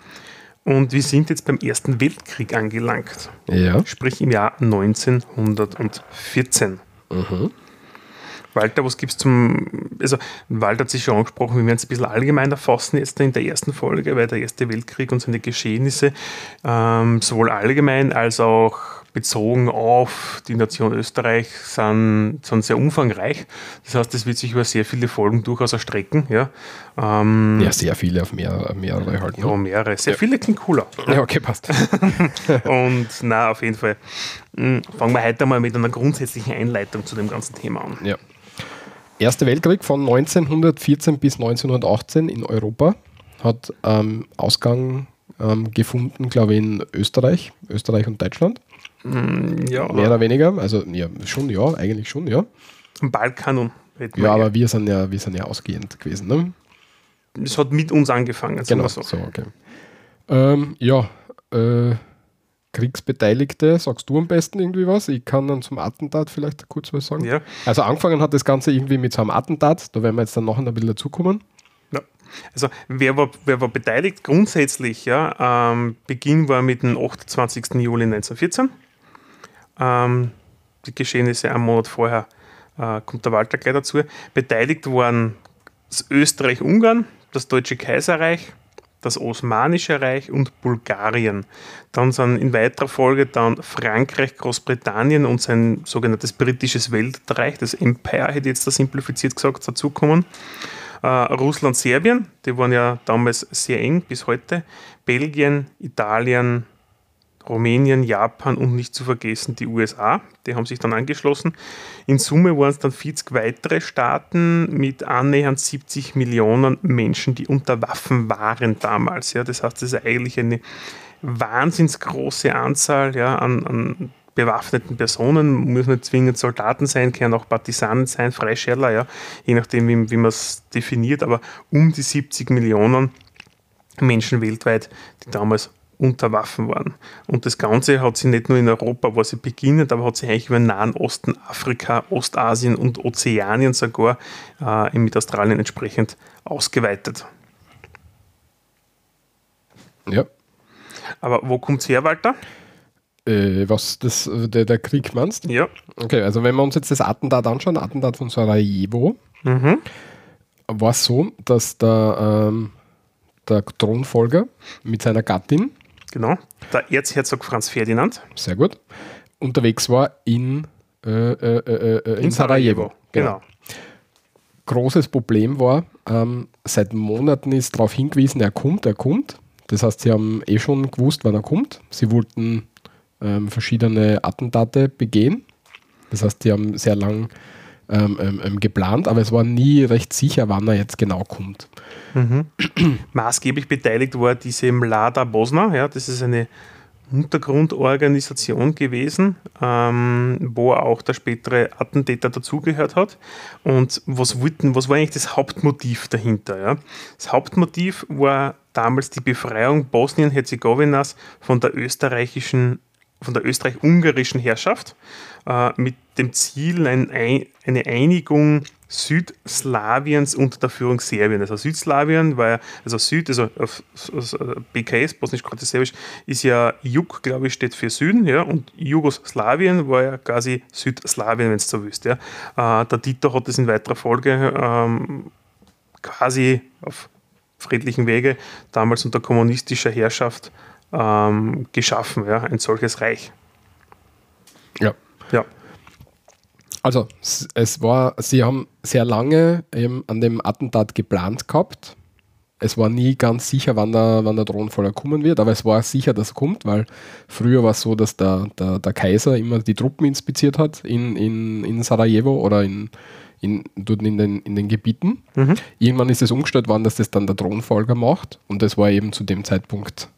Und wir sind jetzt beim Ersten Weltkrieg angelangt, Ja. sprich im Jahr 1914. Walter, was gibt es zum. Also, Walter hat sich schon angesprochen, wir werden es ein bisschen allgemeiner fassen jetzt in der ersten Folge, weil der Erste Weltkrieg und seine Geschehnisse ähm, sowohl allgemein als auch bezogen auf die Nation Österreich sind, sind sehr umfangreich. Das heißt, es wird sich über sehr viele Folgen durchaus erstrecken. Ja, ähm, ja, sehr viele auf mehr, mehrere halt. ja Ne? mehrere. Sehr viele klingt cooler. Ja, okay, passt. Und na, auf jeden Fall. mh, Fangen wir heute mal mit einer grundsätzlichen Einleitung zu dem ganzen Thema an. Ja. Erster Weltkrieg von 1914 bis 1918 in Europa hat ähm, Ausgang ähm, gefunden, glaube ich, in Österreich, Österreich und Deutschland. Ja, Mehr oder weniger. Also ja, schon, ja, eigentlich schon, ja. am Balkan Ja, aber wir sind ja, wir sind ja ausgehend gewesen, ne? es hat mit uns angefangen. Genau, so, so. okay. Ähm, ja, äh, Kriegsbeteiligte, sagst du am besten irgendwie was? Ich kann dann zum Attentat vielleicht kurz was sagen. Ja. Also angefangen hat das Ganze irgendwie mit so einem Attentat, da werden wir jetzt dann noch ein bisschen dazukommen. Ja. Also wer war, wer war beteiligt? Grundsätzlich, ja, ähm, Beginn war mit dem 28. Juli 1914. Ähm, die Geschehnisse einen Monat vorher äh, kommt der Walter gleich dazu. Beteiligt waren das Österreich-Ungarn, das Deutsche Kaiserreich, das Osmanische Reich und Bulgarien. Dann sind in weiterer Folge dann Frankreich, Großbritannien und sein sogenanntes britisches Weltreich, das Empire, hätte ich jetzt da simplifiziert gesagt, dazukommen. Äh, Russland, Serbien, die waren ja damals sehr eng bis heute. Belgien, Italien, Rumänien, Japan und nicht zu vergessen die USA, die haben sich dann angeschlossen. In Summe waren es dann 40 weitere Staaten mit annähernd 70 Millionen Menschen, die unter Waffen waren damals. Ja, das heißt, das ist eigentlich eine wahnsinnsgroße Anzahl ja, an, an bewaffneten Personen, müssen nicht zwingend Soldaten sein, können auch Partisanen sein, Freischärler, ja, je nachdem, wie, wie man es definiert, aber um die 70 Millionen Menschen weltweit, die damals unter Waffen waren. Und das Ganze hat sich nicht nur in Europa, wo sie beginnt, aber hat sich eigentlich über den Nahen Osten, Afrika, Ostasien und Ozeanien sogar äh, mit Australien entsprechend ausgeweitet. Ja. Aber wo kommt es her, Walter? Äh, was das, der, der Krieg meinst? Ja. Okay, also wenn wir uns jetzt das Attentat anschauen, Attentat von Sarajevo, Mhm. war es so, dass der, ähm, der Thronfolger mit seiner Gattin, Genau. Der Erzherzog Franz Ferdinand. sehr gut, unterwegs war in, äh, äh, äh, äh, in, Sarajevo. Genau. Großes Problem war, ähm, seit Monaten ist darauf hingewiesen, er kommt, er kommt. Das heißt, sie haben eh schon gewusst, wann er kommt. Sie wollten ähm, verschiedene Attentate begehen. Das heißt, sie haben sehr lang ähm, ähm, ähm, geplant, aber es war nie recht sicher, wann er jetzt genau kommt. Maßgeblich beteiligt war diese Mlada Bosna. Ja, das ist eine Untergrundorganisation gewesen, ähm, wo auch der spätere Attentäter dazugehört hat. Und was, wollten, was war eigentlich das Hauptmotiv dahinter? Ja? Das Hauptmotiv war damals die Befreiung Bosnien-Herzegowinas von der österreichischen von der österreich-ungarischen Herrschaft äh, mit dem Ziel ein, eine Einigung Südslawiens unter der Führung Serbien. Also Südslawien war ja, also Süd, also auf, auf, auf BKS, bosnisch-kroatisch, ist ja Juk, glaube ich, steht für Süden, ja, und Jugoslawien war ja quasi Südslawien, wenn es so willst. Ja. Äh, der Dieter hat das in weiterer Folge ähm, quasi auf friedlichen Wege damals unter kommunistischer Herrschaft ähm, geschaffen, ja, ein solches Reich. Ja. Ja. Also, es war, sie haben sehr lange eben an dem Attentat geplant gehabt. Es war nie ganz sicher, wann der, wann der Thronfolger kommen wird, aber es war sicher, dass er kommt, weil früher war es so, dass der, der, der Kaiser immer die Truppen inspiziert hat in, in, in Sarajevo oder in, in, dort in, den, in den Gebieten. Mhm. Irgendwann ist es umgestellt worden, dass das dann der Thronfolger macht und das war eben zu dem Zeitpunkt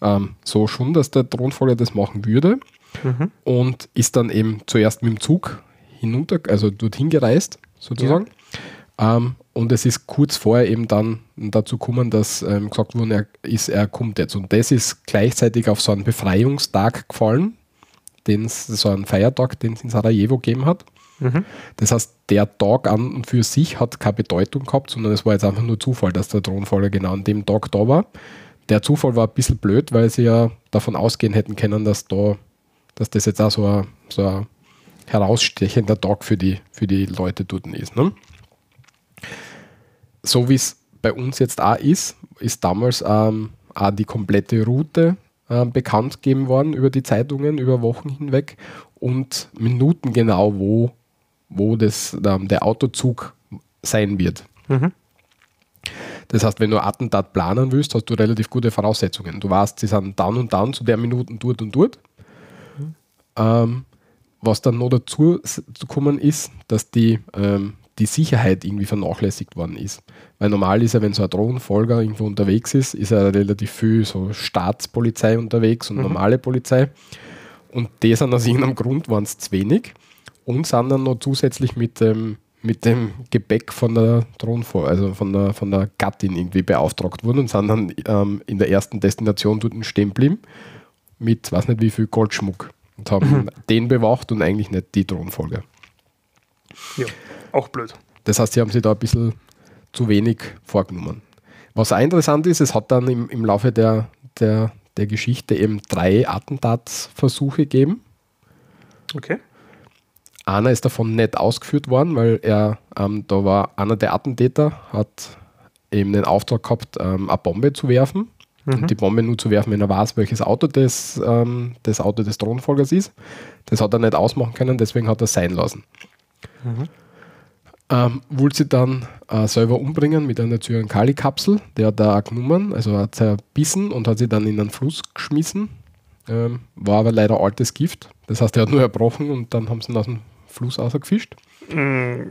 ähm, so schon, dass der Thronfolger das machen würde Mhm. und ist dann eben zuerst mit dem Zug hinunter, also dorthin gereist, sozusagen. Ähm, und es ist kurz vorher eben dann dazu gekommen, dass ähm, gesagt wurde, er, ist, er kommt jetzt. Und das ist gleichzeitig auf so einen Befreiungstag gefallen, den's, so einen Feiertag, den es in Sarajevo gegeben hat. Mhm. Das heißt, der Tag an und für sich hat keine Bedeutung gehabt, sondern es war jetzt einfach nur Zufall, dass der Thronfolger genau an dem Tag da war. Der Zufall war ein bisschen blöd, weil sie ja davon ausgehen hätten können, dass da, dass das jetzt auch so ein, so ein herausstechender Tag für die, für die Leute dort ist. Ne? So wie es bei uns jetzt auch ist, ist damals ähm, auch die komplette Route ähm, bekannt gegeben worden über die Zeitungen, über Wochen hinweg und Minuten genau, wo, wo das, ähm, der Autozug sein wird. Mhm. Das heißt, wenn du Attentat planen willst, hast du relativ gute Voraussetzungen. Du weißt, sie sind dann und dann zu der Minuten dort und dort. Ähm, was dann noch dazu zu kommen ist, dass die, ähm, die Sicherheit irgendwie vernachlässigt worden ist. Weil normal ist ja, wenn so ein Drohnenfolger irgendwo unterwegs ist, ist ja relativ viel so Staatspolizei unterwegs und normale Polizei. Und die sind aus irgendeinem Grund waren es zu wenig und sind dann noch zusätzlich mit dem, mit dem Gepäck von der Thronfolge, also von der, von der Gattin irgendwie beauftragt worden und sind dann ähm, in der ersten Destination dort stehen geblieben mit weiß nicht wie viel Goldschmuck und haben den bewacht und eigentlich nicht die Thronfolge. Ja, auch blöd. Das heißt, sie haben sich da ein bisschen zu wenig vorgenommen. Was auch interessant ist, es hat dann im, im Laufe der, der, der Geschichte eben drei Attentatsversuche gegeben. Okay. Einer ist davon nicht ausgeführt worden, weil er, ähm, da war einer der Attentäter, hat eben den Auftrag gehabt, ähm, eine Bombe zu werfen. Und die Bombe nur zu werfen, wenn er weiß, welches Auto das, ähm, das Auto des Thronfolgers ist. Das hat er nicht ausmachen können, deswegen hat er es sein lassen. Ähm, wollte sie dann äh, selber umbringen mit einer Zyankali-Kapsel. Der hat da auch genommen, also hat zerbissen und hat sie dann in einen Fluss geschmissen. Ähm, war aber leider altes Gift. Das heißt, er hat nur erbrochen und dann haben sie ihn aus dem Fluss rausgefischt. Mm,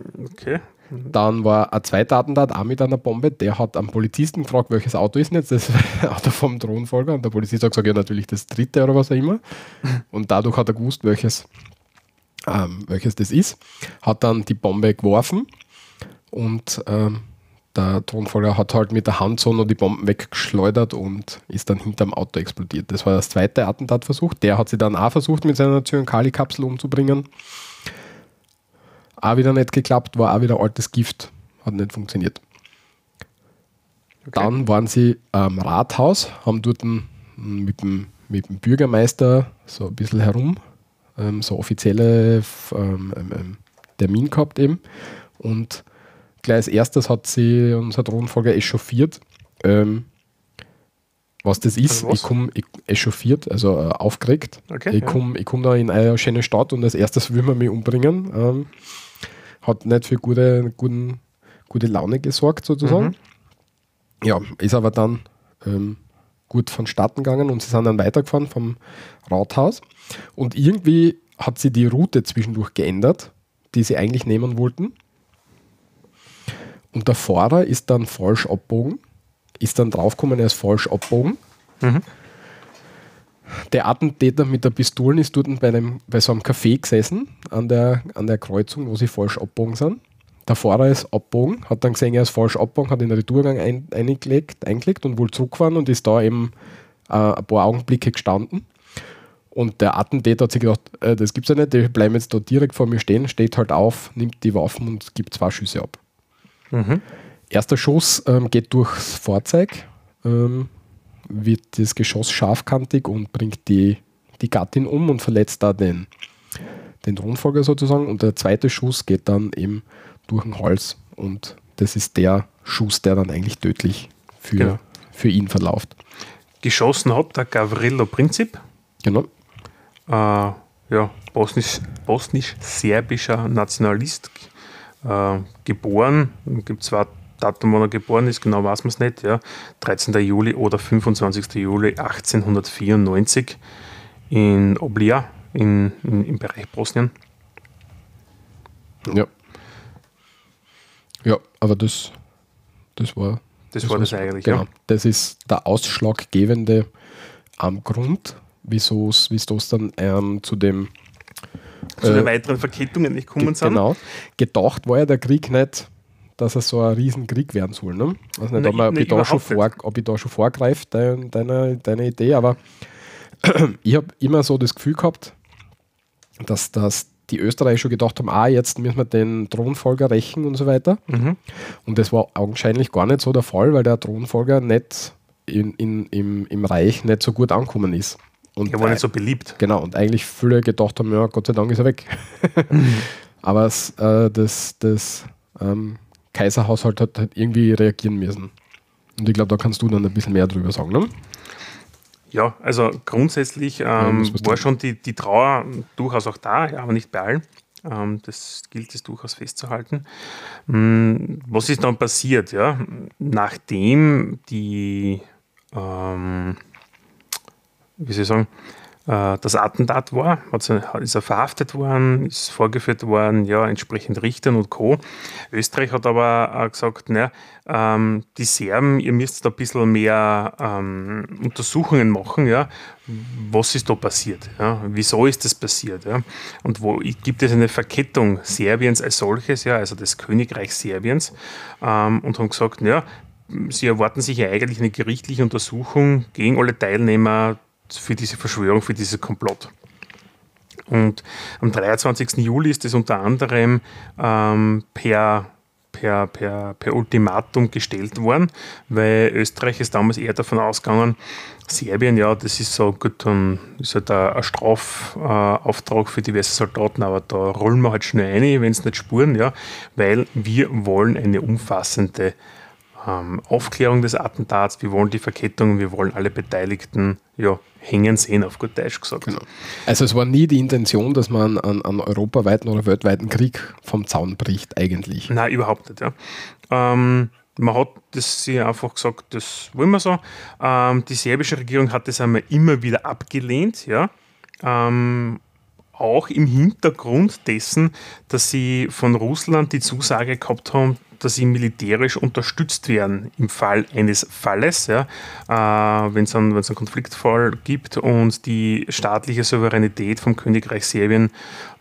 Dann war ein zweiter Attentat auch mit einer Bombe. Der hat am Polizisten gefragt, welches Auto ist denn jetzt das Auto vom Thronfolger? Und der Polizist hat gesagt, ja, natürlich das dritte oder was auch immer. Und dadurch hat er gewusst, welches, ähm, welches das ist. Hat dann die Bombe geworfen und ähm, der Thronfolger hat halt mit der Hand so noch die Bomben weggeschleudert und ist dann hinterm Auto explodiert. Das war das zweite Attentatversuch. Der hat sie dann auch versucht, mit seiner Zyankali-Kapsel umzubringen. Auch wieder nicht geklappt, war auch wieder altes Gift. Hat nicht funktioniert. Okay. Dann waren sie am Rathaus, haben dort mit dem, mit dem Bürgermeister so ein bisschen herum, ähm, so offizielle ähm, ähm, ähm Termin gehabt eben. Und gleich als erstes hat sie unser Thronfolger echauffiert. Ähm, was das ist, also ich komme echauffiert, also äh, aufgeregt. Okay, ich komme ja. komm da in eine schöne Stadt und als erstes will man mich umbringen. Hat nicht für gute, guten, gute Laune gesorgt, sozusagen. Mhm. Ja, ist aber dann ähm, gut vonstatten gegangen und sie sind dann weitergefahren vom Rathaus. Und irgendwie hat sie die Route zwischendurch geändert, die sie eigentlich nehmen wollten. Und der Fahrer ist dann falsch abbogen, ist dann draufgekommen, er ist falsch abbogen. Mhm. Der Attentäter mit der Pistole ist dort bei, einem, bei so einem Café gesessen, an der, an der Kreuzung, wo sie falsch abbogen sind. Der Fahrer ist abbogen, hat dann gesehen, er ist falsch abbogen, hat in den Retourgang ein, eingelegt, eingelegt und wohl zurückgefahren und ist da eben äh, ein paar Augenblicke gestanden. Und der Attentäter hat sich gedacht, äh, das es ja nicht, die bleiben jetzt da direkt vor mir stehen, steht halt auf, nimmt die Waffen und gibt zwei Schüsse ab. Mhm. Erster Schuss ähm, geht durchs Fahrzeug, ähm, wird das Geschoss scharfkantig und bringt die, die Gattin um und verletzt da den, den Thronfolger sozusagen. Und der zweite Schuss geht dann eben durch den Hals und das ist der Schuss, der dann eigentlich tödlich für, genau. für ihn verläuft. Geschossen hat der Gavrilo Princip. Genau. Äh, ja, bosnisch-serbischer bosnisch Nationalist, äh, geboren. Gibt zwar Datum, wann er geboren ist, genau weiß man es nicht, ja, 13. Juli oder 25. Juli 1894 in Oblija in, in, im Bereich Bosnien. Ja. Ja, aber das, das war. Das, das war das eigentlich, genau. Ja. Das ist der ausschlaggebende am Grund, wieso es dann ähm, zu dem zu äh, den weiteren Verkettungen nicht kommen sind. Genau. Gedacht war ja der Krieg nicht, dass er so ein Riesenkrieg werden soll. Ne? Also nicht, ob, ich da schon vor, ob ich da schon vorgreife, deine, deine, deine Idee, aber ich habe immer so das Gefühl gehabt, dass, dass die Österreicher schon gedacht haben, ah, jetzt müssen wir den Thronfolger rächen und so weiter. Mhm. Und das war augenscheinlich gar nicht so der Fall, weil der Thronfolger nicht in, in, im, im Reich nicht so gut angekommen ist. Und er war nicht so beliebt. Genau, und eigentlich viele gedacht haben, ja, Gott sei Dank ist er weg. Mhm. Aber es, äh, das, das ähm, Kaiserhaushalt hat halt irgendwie reagieren müssen. Und ich glaube, da kannst du dann ein bisschen mehr drüber sagen, ne? Ja, also grundsätzlich ähm, ja, war schon die, die Trauer durchaus auch da, ja, aber nicht bei allen. Ähm, das gilt es durchaus festzuhalten. Ähm, was ist dann passiert? Ja? Nachdem die ähm, wie soll ich sagen, das Attentat war, ist er verhaftet worden, ist vorgeführt worden, ja, entsprechend Richtern und Co. Österreich hat aber gesagt, naja, ähm, die Serben, ihr müsst da ein bisschen mehr ähm, Untersuchungen machen, ja, was ist da passiert, ja, wieso ist das passiert, ja, und wo gibt es eine Verkettung Serbiens als solches, ja, also des Königreichs Serbiens, ähm, und haben gesagt, naja, sie erwarten sich ja eigentlich eine gerichtliche Untersuchung gegen alle Teilnehmer für diese Verschwörung, für dieses Komplott. Und am 23. Juli ist es unter anderem ähm, per, per, per, per Ultimatum gestellt worden, weil Österreich ist damals eher davon ausgegangen, Serbien, ja, das ist so gut, dann ist halt ein, Strafauftrag für diverse Soldaten, aber da rollen wir halt schnell ein, wenn es nicht spuren, ja, weil wir wollen eine umfassende ähm, Aufklärung des Attentats, wir wollen die Verkettung, wir wollen alle Beteiligten ja, hängen sehen, auf gut Deutsch gesagt. Genau. Also es war nie die Intention, dass man einen, einen europaweiten oder weltweiten Krieg vom Zaun bricht, eigentlich. Nein, überhaupt nicht. Ja. Ähm, man hat das sich einfach gesagt, das wollen wir so. Ähm, die serbische Regierung hat das einmal immer wieder abgelehnt, ja. Ähm, auch im Hintergrund dessen, dass sie von Russland die Zusage gehabt haben, dass sie militärisch unterstützt werden im Fall eines Falles, ja, äh, wenn es einen, einen Konfliktfall gibt und die staatliche Souveränität vom Königreich Serbien,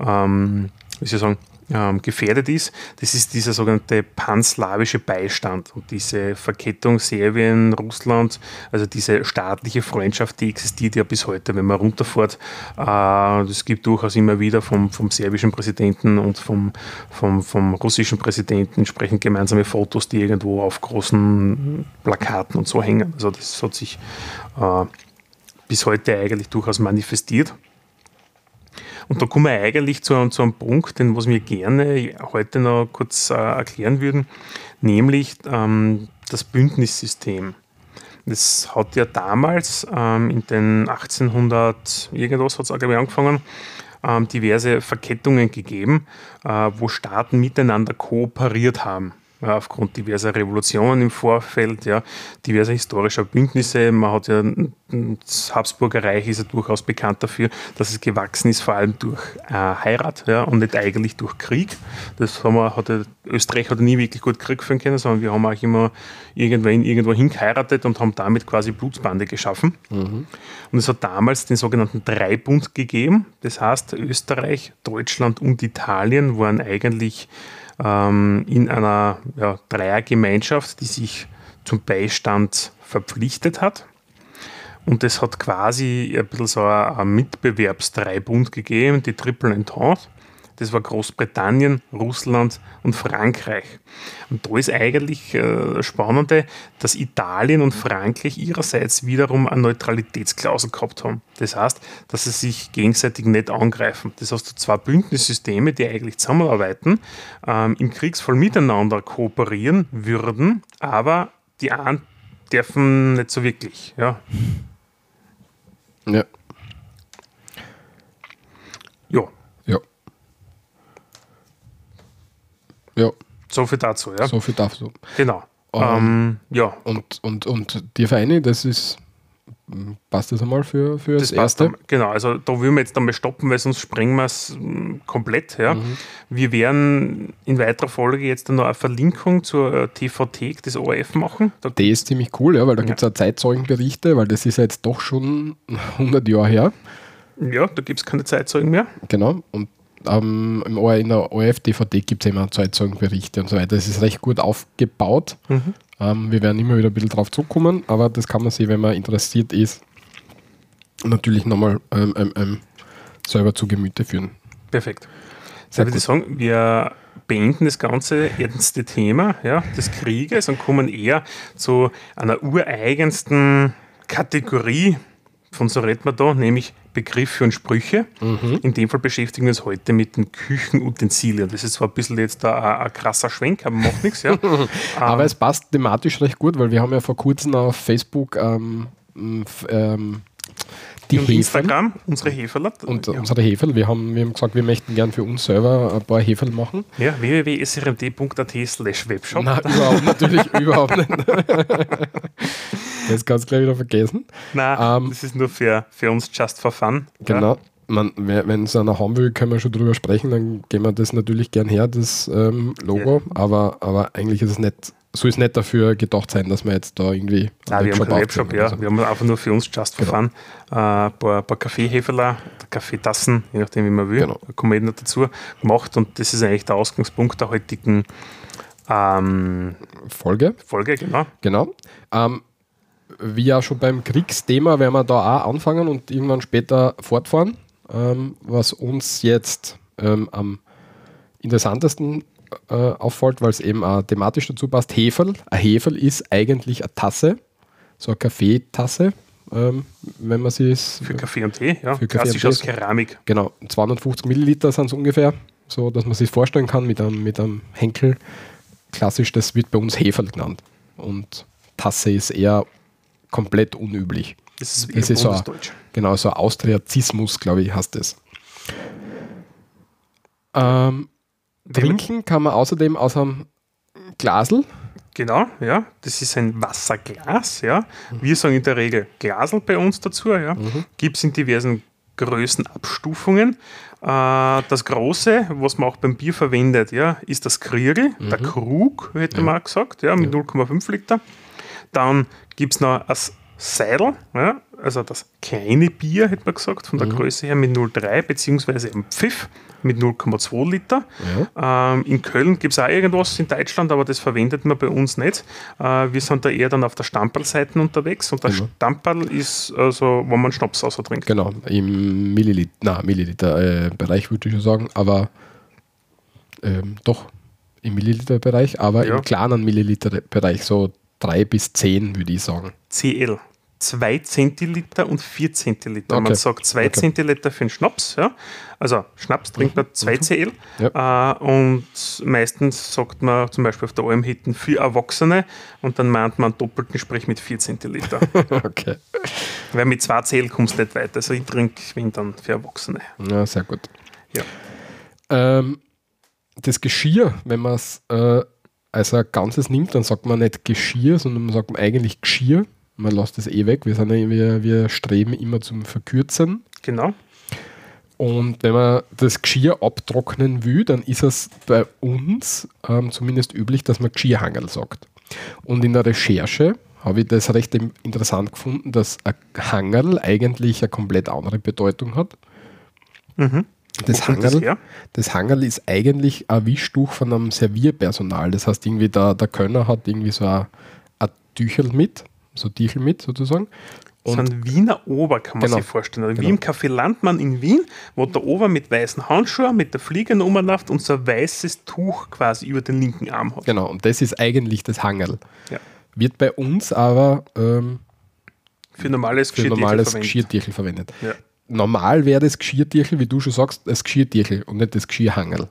ähm, wie soll ich sagen, ähm, gefährdet ist. Das ist dieser sogenannte panslawische Beistand und diese Verkettung Serbien, Russland, also diese staatliche Freundschaft, die existiert ja bis heute, wenn man runterfährt. Es äh, gibt durchaus immer wieder vom, vom serbischen Präsidenten und vom, vom, vom russischen Präsidenten entsprechend gemeinsame Fotos, die irgendwo auf großen Plakaten und so hängen. Also das hat sich äh, bis heute eigentlich durchaus manifestiert. Und da kommen wir eigentlich zu, zu einem Punkt, den was wir gerne heute noch kurz äh, erklären würden, nämlich ähm, das Bündnissystem. Das hat ja damals ähm, in den 1800 irgendwas hat es glaube ich angefangen, ähm, diverse Verkettungen gegeben, äh, wo Staaten miteinander kooperiert haben aufgrund diverser Revolutionen im Vorfeld, ja, diverser historischer Bündnisse. Man hat ja, das Habsburger Reich ist ja durchaus bekannt dafür, dass es gewachsen ist, vor allem durch äh, Heirat ja, und nicht eigentlich durch Krieg. Das haben wir, hat ja, Österreich hat nie wirklich gut Krieg führen können, sondern wir haben auch immer irgendwann irgendwo hingeheiratet und haben damit quasi Blutsbande geschaffen. Mhm. Und es hat damals den sogenannten Dreibund gegeben. Das heißt, Österreich, Deutschland und Italien waren eigentlich ähm, in einer ja, Dreiergemeinschaft, die sich zum Beistand verpflichtet hat. Und es hat quasi ein bisschen so ein Mitbewerbsdreibund gegeben, die Triple Entente. Das war Großbritannien, Russland und Frankreich. Und da ist eigentlich äh, Spannende, dass Italien und Frankreich ihrerseits wiederum eine Neutralitätsklausel gehabt haben. Das heißt, dass sie sich gegenseitig nicht angreifen. Das heißt, zwei Bündnissysteme, die eigentlich zusammenarbeiten, ähm, im Kriegsfall miteinander kooperieren würden, aber die einen dürfen nicht so wirklich. Ja. Ja. Ja, Ja. So viel dazu, ja. So viel dazu. Genau. Ähm, ähm, ja. Und, und, und die Vereine, das ist, passt das einmal für, für das, das Erste? Dann, genau, also da würden wir jetzt einmal stoppen, weil sonst sprengen wir es mm, komplett. Ja. Mhm. Wir werden in weiterer Folge jetzt noch eine Verlinkung zur TVT des ORF machen. Da das ist ziemlich cool, ja, weil da ja. gibt es auch Zeitzeugenberichte, weil das ist ja jetzt doch schon 100 Jahre her. Ja, da gibt es keine Zeitzeugen mehr. Genau, und ähm, im OR, in der ORF-DVD gibt es immer Zeitzeugenberichte und so weiter. Das ist recht gut aufgebaut. Mhm. Ähm, wir werden immer wieder ein bisschen drauf zurückkommen, aber das kann man sich, wenn man interessiert ist, natürlich nochmal ähm, ähm, ähm selber zu Gemüte führen. Perfekt. Sehr würde ich sagen, wir beenden das ganze ernste Thema ja, des Krieges und kommen eher zu einer ureigensten Kategorie von so redet man da, nämlich Begriffe und Sprüche. Mhm. In dem Fall beschäftigen wir uns heute mit den Küchenutensilien. Das ist zwar ein bisschen jetzt ein, ein krasser Schwenk, aber macht nichts. Ja. aber ähm, es passt thematisch recht gut, weil wir haben ja vor kurzem auf Facebook ähm, ähm, die und Instagram, unsere Heferl. Und ja. unsere Heferl. Wir haben, wir haben gesagt, wir möchten gern für uns selber ein paar Heferl machen. Ja, www.srmd.at slash webshop. Nein, überhaupt, natürlich überhaupt nicht. das kannst du gleich wieder vergessen. Nein, ähm, das ist nur für, für uns just for fun. Genau. Ja. Man, wenn es einer haben will, können wir schon drüber sprechen, dann gehen wir das natürlich gern her, das ähm, Logo, ja. aber, aber eigentlich ist es nicht soll es nicht dafür gedacht sein, dass wir jetzt da irgendwie. Nein, wir haben keinen Webshop, ja. So. Wir haben einfach nur für uns just for genau. fun äh, ein paar, paar Kaffeeheferler, Kaffeetassen, je nachdem, wie man will, genau. kommen wir dazu gemacht und das ist eigentlich der Ausgangspunkt der heutigen ähm, Folge. Folge, genau. Genau. Ähm, wie ja schon beim Kriegsthema werden wir da auch anfangen und irgendwann später fortfahren. Ähm, was uns jetzt ähm, am interessantesten äh, auffällt, weil es eben auch thematisch dazu passt. Heferl. Ein Heferl ist eigentlich eine Tasse, so eine Kaffeetasse, ähm, wenn man sie ist. Für Kaffee und Tee, ja. Für Kaffee Klassisch aus Keramik. Genau, 250 Milliliter sind es ungefähr, so dass man sich vorstellen kann mit einem, mit einem Henkel. Klassisch, das wird bei uns Heferl genannt. Und Tasse ist eher komplett unüblich. Das ist, das ist so ein, Genau, so Austriazismus, glaube ich, heißt es. Ähm, Trinken kann man außerdem aus einem Glasel. Genau, ja. Das ist ein Wasserglas, ja. Wir sagen in der Regel Glasel bei uns dazu, ja. Mhm. Gibt es in diversen Größenabstufungen. Äh, das große, was man auch beim Bier verwendet, ja, ist das Kriegel, der Krug, hätte man auch gesagt, ja, mit 0,5 Liter. Dann gibt es noch das Seidel, ja, also das kleine Bier, hätte man gesagt, von der Größe her mit 0,3 beziehungsweise ein Pfiff mit 0,2 Liter. Ähm, in Köln gibt es auch irgendwas in Deutschland, aber das verwendet man bei uns nicht. Äh, wir sind da eher dann auf der Stamperl-Seite unterwegs und der Genau. Stamperl ist also, wo man Schnaps trinkt. Genau, im Milliliter, na, Milliliter äh, würde ich schon sagen, aber ähm, doch im Milliliter-Bereich, aber Ja. im kleinen Milliliter-Bereich, so 3 bis 10 würde ich sagen. CL. 2 Zentiliter und 4 Zentiliter. Okay. Man sagt 2 Okay. Zentiliter für den Schnaps. Ja? Also Schnaps trinkt man 2 CL. Äh, und meistens sagt man zum Beispiel auf der Almhitten für Erwachsene und dann meint man einen doppelten Sprich mit 4 Zentiliter. okay. Weil mit 2 CL kommst du nicht weiter. Also ich trinke wenn dann für Erwachsene. Ja, sehr gut. Ja. Ähm, das Geschirr, wenn man es äh, als ein Ganzes nimmt, dann sagt man nicht Geschirr, sondern man sagt eigentlich Geschirr. Man lässt das eh weg. Wir, sind ja, wir, wir streben immer zum Verkürzen. Genau. Und wenn man das Geschirr abtrocknen will, dann ist es bei uns ähm, zumindest üblich, dass man Geschirrhangel sagt. Und in der Recherche habe ich das recht interessant gefunden, dass ein Hangel eigentlich eine komplett andere Bedeutung hat. Mhm. Das kommt das Hangel ist eigentlich ein Wischtuch von einem Servierpersonal. Das heißt, irgendwie der, der Könner hat irgendwie so ein, ein Tüchel mit, so Tüchel mit sozusagen. So Und ein Wiener Ober kann man Genau. sich vorstellen. Also Genau. Wie im Café Landmann in Wien, wo der Ober mit weißen Handschuhen, mit der Fliege rumläuft und so ein weißes Tuch quasi über den linken Arm hat. genau, und das ist eigentlich das Hangel. Ja. Wird bei uns aber ähm, Für normales normales verwendet. Geschirrtürchen verwendet. Ja. Normal wäre das Geschirrtürchen, wie du schon sagst, das Geschirrtürchen und nicht das Geschirrhangel.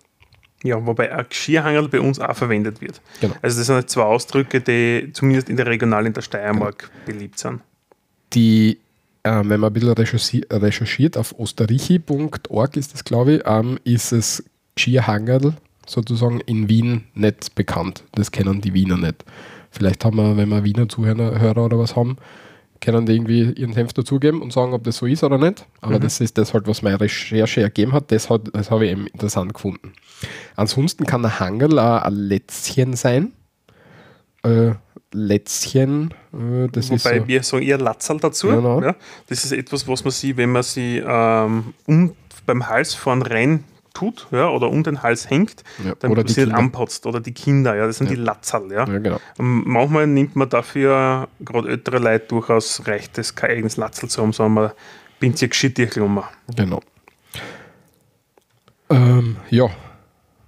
ja, wobei ein Geschirrhangel bei uns auch verwendet wird. Genau. Also das sind zwei Ausdrücke, die zumindest in der Regional in der Steiermark beliebt sind. Die, äh, wenn man ein bisschen recherchi recherchiert, auf osterichi.org ist das, glaube ich, ähm, ist es Geschirrhangel sozusagen in Wien nicht bekannt. Das kennen die Wiener nicht. Vielleicht haben wir, wenn wir Wiener Zuhörer Hörer oder was haben, können die irgendwie ihren Senf dazugeben und sagen, ob das so ist oder nicht. Aber das ist das halt, was meine Recherche ergeben hat. Das, hat, das habe ich eben interessant gefunden. Ansonsten kann ein Hangel auch ein Lätzchen sein. Äh, Lätzchen, äh, das ist Wobei so, wir sagen eher Latzerl dazu. Genau. Ja, das ist etwas, was man sie, wenn man sie ähm, um, beim Hals vorn rein tut ja, oder um den Hals hängt, Ja, dann oder Kinder. anpotzt. Oder die Kinder, ja, das sind die Latzerl. Ja. ja, genau. Und Manchmal nimmt man dafür, gerade ältere Leute, durchaus reicht es, kein eigenes Latzerl zu haben, sondern man bindet sich Geschirrtüchel um. Genau. Ähm, ja,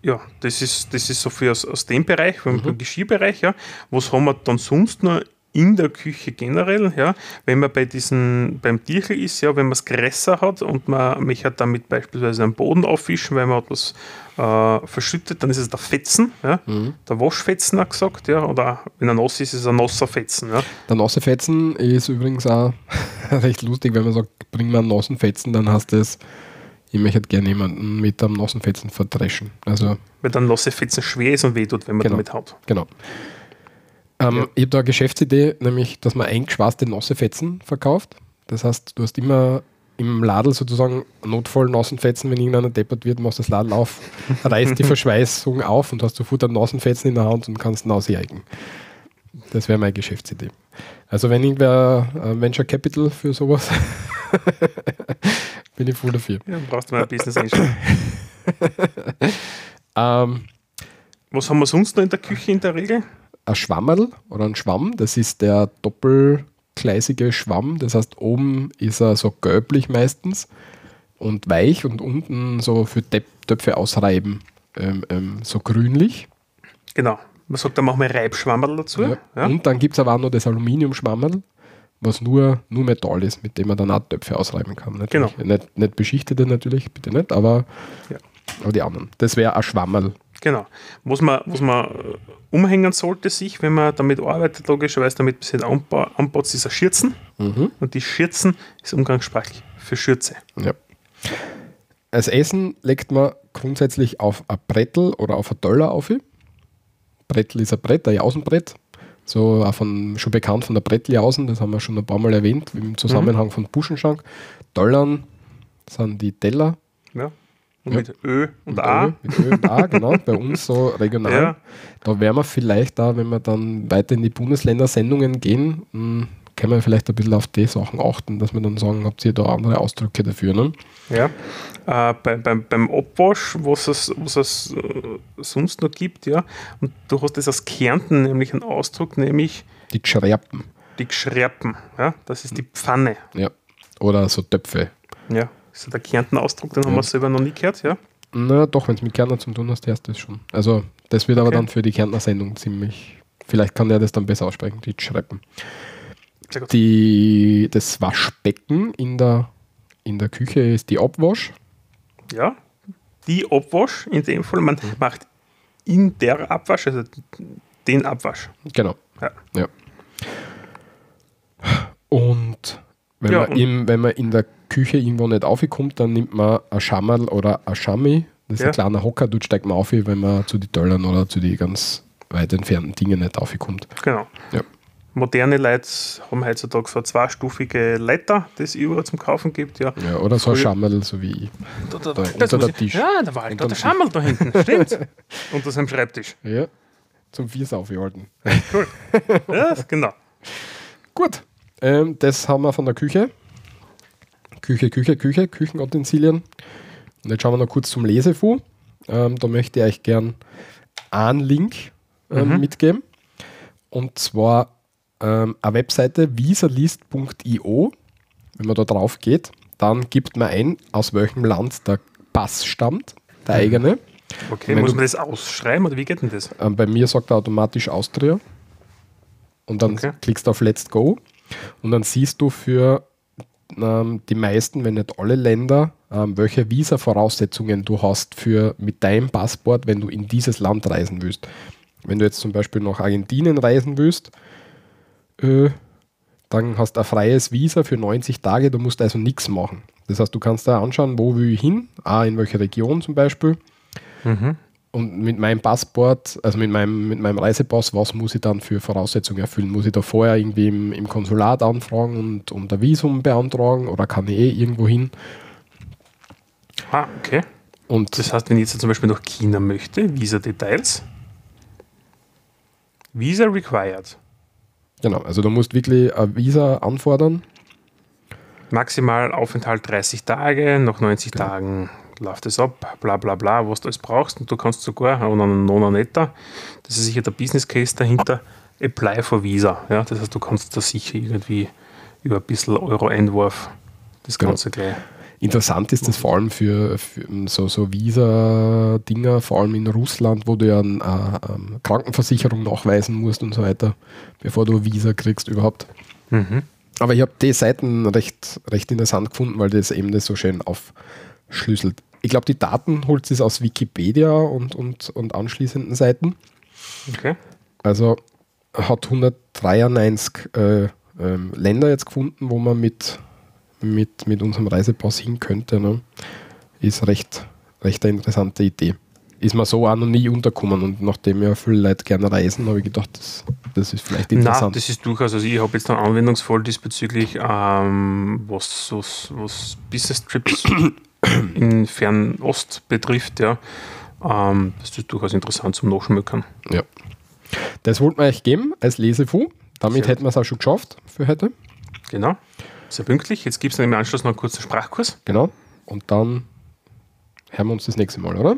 Ja, das ist, das ist so für aus, aus dem Bereich, vom mhm. Geschirrbereich, ja. Was haben wir dann sonst noch in der Küche generell, ja? Wenn man bei diesen, beim Tierchen ist, ja, wenn man es größer hat und man mich hat damit beispielsweise am Boden aufwischen, weil man hat was äh, verschüttet, dann ist es der Fetzen, ja? Mhm. der Waschfetzen auch gesagt, ja, oder wenn er nass ist, ist es ein nasser Fetzen, ja. der nasse Fetzen ist übrigens auch recht lustig, wenn man sagt, bring mir einen nassen Fetzen, dann heißt das, ich möchte gerne jemanden mit einem nassen Fetzen verdreschen. Also, weil dann nasse Fetzen schwer ist und wehtut, wenn man Genau. damit haut. genau. Ähm, Ja. Ich habe da eine Geschäftsidee, nämlich, dass man eingeschweißte nasse Fetzen verkauft. Das heißt, du hast immer im Ladel sozusagen notvoll nassen Fetzen, wenn irgendeiner deppert wird, machst das Ladel auf, reißt die Verschweißung auf und hast sofort einen nassen Fetzen in der Hand und kannst ihn ausjägen. Das wäre meine Geschäftsidee. Also wenn irgendwer äh, Venture Capital für sowas, bin ich voll dafür. Ja, dann brauchst du mal ein Business einstellen. Ähm, Was haben wir sonst noch in der Küche in der Regel? Ein Schwammerl oder ein Schwamm, das ist der doppelgleisige Schwamm. Das heißt, oben ist er so gelblich meistens und weich und unten so für Töp- Töpfe ausreiben ähm, ähm, so grünlich. Genau. Man sagt, da machen wir Reibschwammerl dazu. Ja. Ja. Und dann gibt es aber auch noch das Aluminiumschwammerl, was nur, nur Metall ist, mit dem man dann auch Töpfe ausreiben kann. Natürlich. Nicht, nicht beschichtete natürlich, bitte nicht, aber, Ja. aber die anderen. Das wäre ein Schwammerl. Genau. Was man, was man äh, umhängen sollte sich, wenn man damit arbeitet, logischerweise damit ein bisschen anbaut, ist ein Schürzen. Mhm. Und die Schürzen ist umgangssprachlich für Schürze. Ja. Als Essen legt man grundsätzlich auf ein Brettel oder auf ein Teller auf. Brettel ist ein Brett, ein Jausenbrett. So auch von, schon bekannt von der Bretteljausen, das haben wir schon ein paar Mal erwähnt im Zusammenhang von Buschenschank. Tollern sind die Teller. Ja. Und Ja. mit Ö und Mit A. Ö, mit Ö und A, genau. Bei uns so regional. Ja. Da werden wir vielleicht da, wenn wir dann weiter in die Bundesländer-Sendungen gehen, mh, können wir vielleicht ein bisschen auf die Sachen achten, dass wir dann sagen, habt ihr da andere Ausdrücke dafür? Ne? Ja. Äh, bei, beim, beim Abwasch, was es, was es äh, sonst noch gibt, ja. Und du hast das aus Kärnten nämlich einen Ausdruck, nämlich Die Gschreppen. die Gschreppen. Ja. Das ist die Pfanne. Ja. Oder so Töpfe. Ja. Das ist der Kärnten-Ausdruck, den haben wir selber noch nie gehört, ja. Na doch, wenn es mit Kärntner zu tun hast, du das schon. Also das wird aber Okay. dann für die Kärntner Sendung ziemlich. Vielleicht kann der das dann besser aussprechen, die Schreppen. Gut. Die, das Waschbecken in der, in der Küche ist die Abwasch. Ja. Die Abwasch, in dem Fall, man macht in der Abwasch, also den Abwasch. Genau. Ja. Ja. Und wenn, Ja, man im, wenn man in der Küche irgendwo nicht aufkommt, dann nimmt man ein Schammerl oder ein Schami. Das ist Ja. ein kleiner Hocker, dort steigt man auf, wenn man zu den Töllern oder zu den ganz weit entfernten Dingen nicht aufkommt. Genau. Ja. Moderne Leute haben heutzutage so zweistufige Leiter, die es überall zum Kaufen gibt. Ja. Ja, oder so ein Schammerl, so wie ich. Da, da, Da, das unter der Tisch. Ja, da war halt da der dem Schammel da hinten. Stimmt. Unter seinem Schreibtisch. Ja, zum Viers aufgehalten. Cool. Ja, genau. Gut, ähm, das haben wir von der Küche. Küche, Küche, Küche, Küchenutensilien. Und jetzt schauen wir noch kurz zum Lesefu. Ähm, da möchte ich euch gern einen Link ähm, Mhm. mitgeben. Und zwar ähm, eine Webseite visalist.io. Wenn man da drauf geht, dann gibt man ein, aus welchem Land der Pass stammt, der eigene. Okay, muss du- man das ausschreiben oder wie geht denn das? Ähm, bei mir sagt er automatisch Austria. Und dann Okay. klickst du auf Let's Go. Und dann siehst du für ähm, die meisten, wenn nicht alle Länder, ähm, welche Visa-Voraussetzungen du hast für mit deinem Passport, wenn du in dieses Land reisen willst. Wenn du jetzt zum Beispiel nach Argentinien reisen willst, äh, dann hast du ein freies Visa für 90 Tage, du musst also nichts machen. Das heißt, du kannst da anschauen, wo will ich hin, ah, in welche Region zum Beispiel. Mhm. Und mit meinem Passport, also mit meinem, mit meinem Reisepass, was muss ich dann für Voraussetzungen erfüllen? Muss ich da vorher irgendwie im, im Konsulat anfragen und, und ein Visum beantragen oder kann ich eh irgendwo hin? Ah, okay. Und Das heißt, wenn ich jetzt zum Beispiel nach China möchte, Visa-Details. Visa required. genau, also du musst wirklich ein Visa anfordern. Maximal Aufenthalt 30 Tage, nach 90 Tagen läuft es ab, bla bla bla, was du alles brauchst. Und du kannst sogar, und einen Nona netter, das ist sicher der Business Case dahinter, apply for Visa. Ja? Das heißt, du kannst da sicher irgendwie über ein bisschen Euro-Einwurf das Genau. Ganze gleich. Interessant ist das vor allem für, für so, so Visa-Dinger, vor allem in Russland, wo du ja eine, eine Krankenversicherung nachweisen musst und so weiter, bevor du Visa kriegst überhaupt. Mhm. Aber ich habe die Seiten recht, recht interessant gefunden, weil das eben das so schön aufschlüsselt. Ich glaube, die Daten holt es aus Wikipedia und, und, und anschließenden Seiten. Okay. Also hat 193 äh, ähm, Länder jetzt gefunden, wo man mit, mit, mit unserem Reisepass hin könnte. Ne? Ist recht, recht eine interessante Idee. Ist mir so auch noch nie untergekommen und nachdem ja viele Leute gerne reisen, habe ich gedacht, das, das ist vielleicht interessant. das ist durchaus, also ich habe jetzt einen Anwendungsfall diesbezüglich, ähm, was, was, was Business Trips in Fernost betrifft, ja. Ähm, das ist durchaus interessant zum Nachschmökern. Ja. Das wollten wir euch geben als Lesefu. Damit Sehr hätten wir es auch schon geschafft für heute. Genau. Sehr pünktlich. Jetzt gibt es im Anschluss noch einen kurzen Sprachkurs. Genau. Und dann hören wir uns das nächste Mal, oder?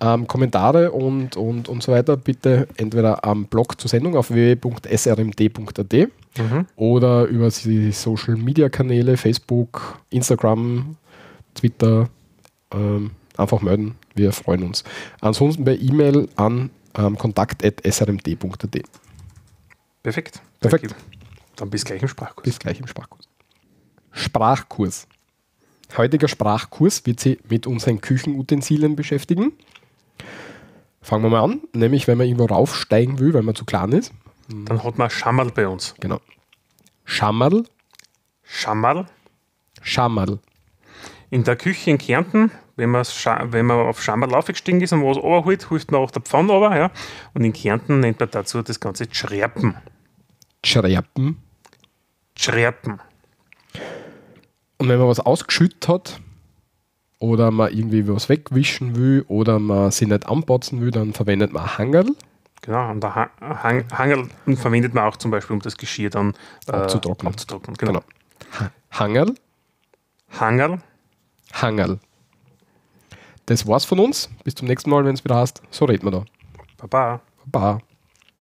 Ähm, Kommentare und, und, und so weiter bitte entweder am Blog zur Sendung auf www.srmd.at Mhm. oder über die Social Media Kanäle, Facebook, Instagram, Twitter. Ähm, einfach melden. Wir freuen uns. Ansonsten per E-Mail an ähm, kontakt.srmd.at. Perfekt. Perfekt. Danke. Dann bis gleich im Sprachkurs. Bis gleich im Sprachkurs. Sprachkurs. Heutiger Sprachkurs wird sich mit unseren Küchenutensilien beschäftigen. Fangen wir mal an, nämlich wenn man irgendwo raufsteigen will, weil man zu klein ist. Dann hat man Schammerl bei uns. Genau. Schammerl, Schammerl. Schammerl in der Küche in Kärnten, wenn, wenn man auf Schammerl aufgestiegen ist und was runterholt, holt man auch der Pfanne runter. Ja? Und in Kärnten nennt man dazu das Ganze Schreppen. Schreppen? Schreppen. Und wenn man was ausgeschüttet hat oder man irgendwie was wegwischen will oder man sich nicht anbotzen will, dann verwendet man Hangerl. Genau, und der Hang Hangerl verwendet man auch zum Beispiel, um das Geschirr dann äh, abzutrocknen. abzutrocknen genau. genau. Hangerl. Hangerl. Hangerl. Das war's von uns. Bis zum nächsten Mal, wenn es wieder heißt. So reden wir da. Baba. Baba.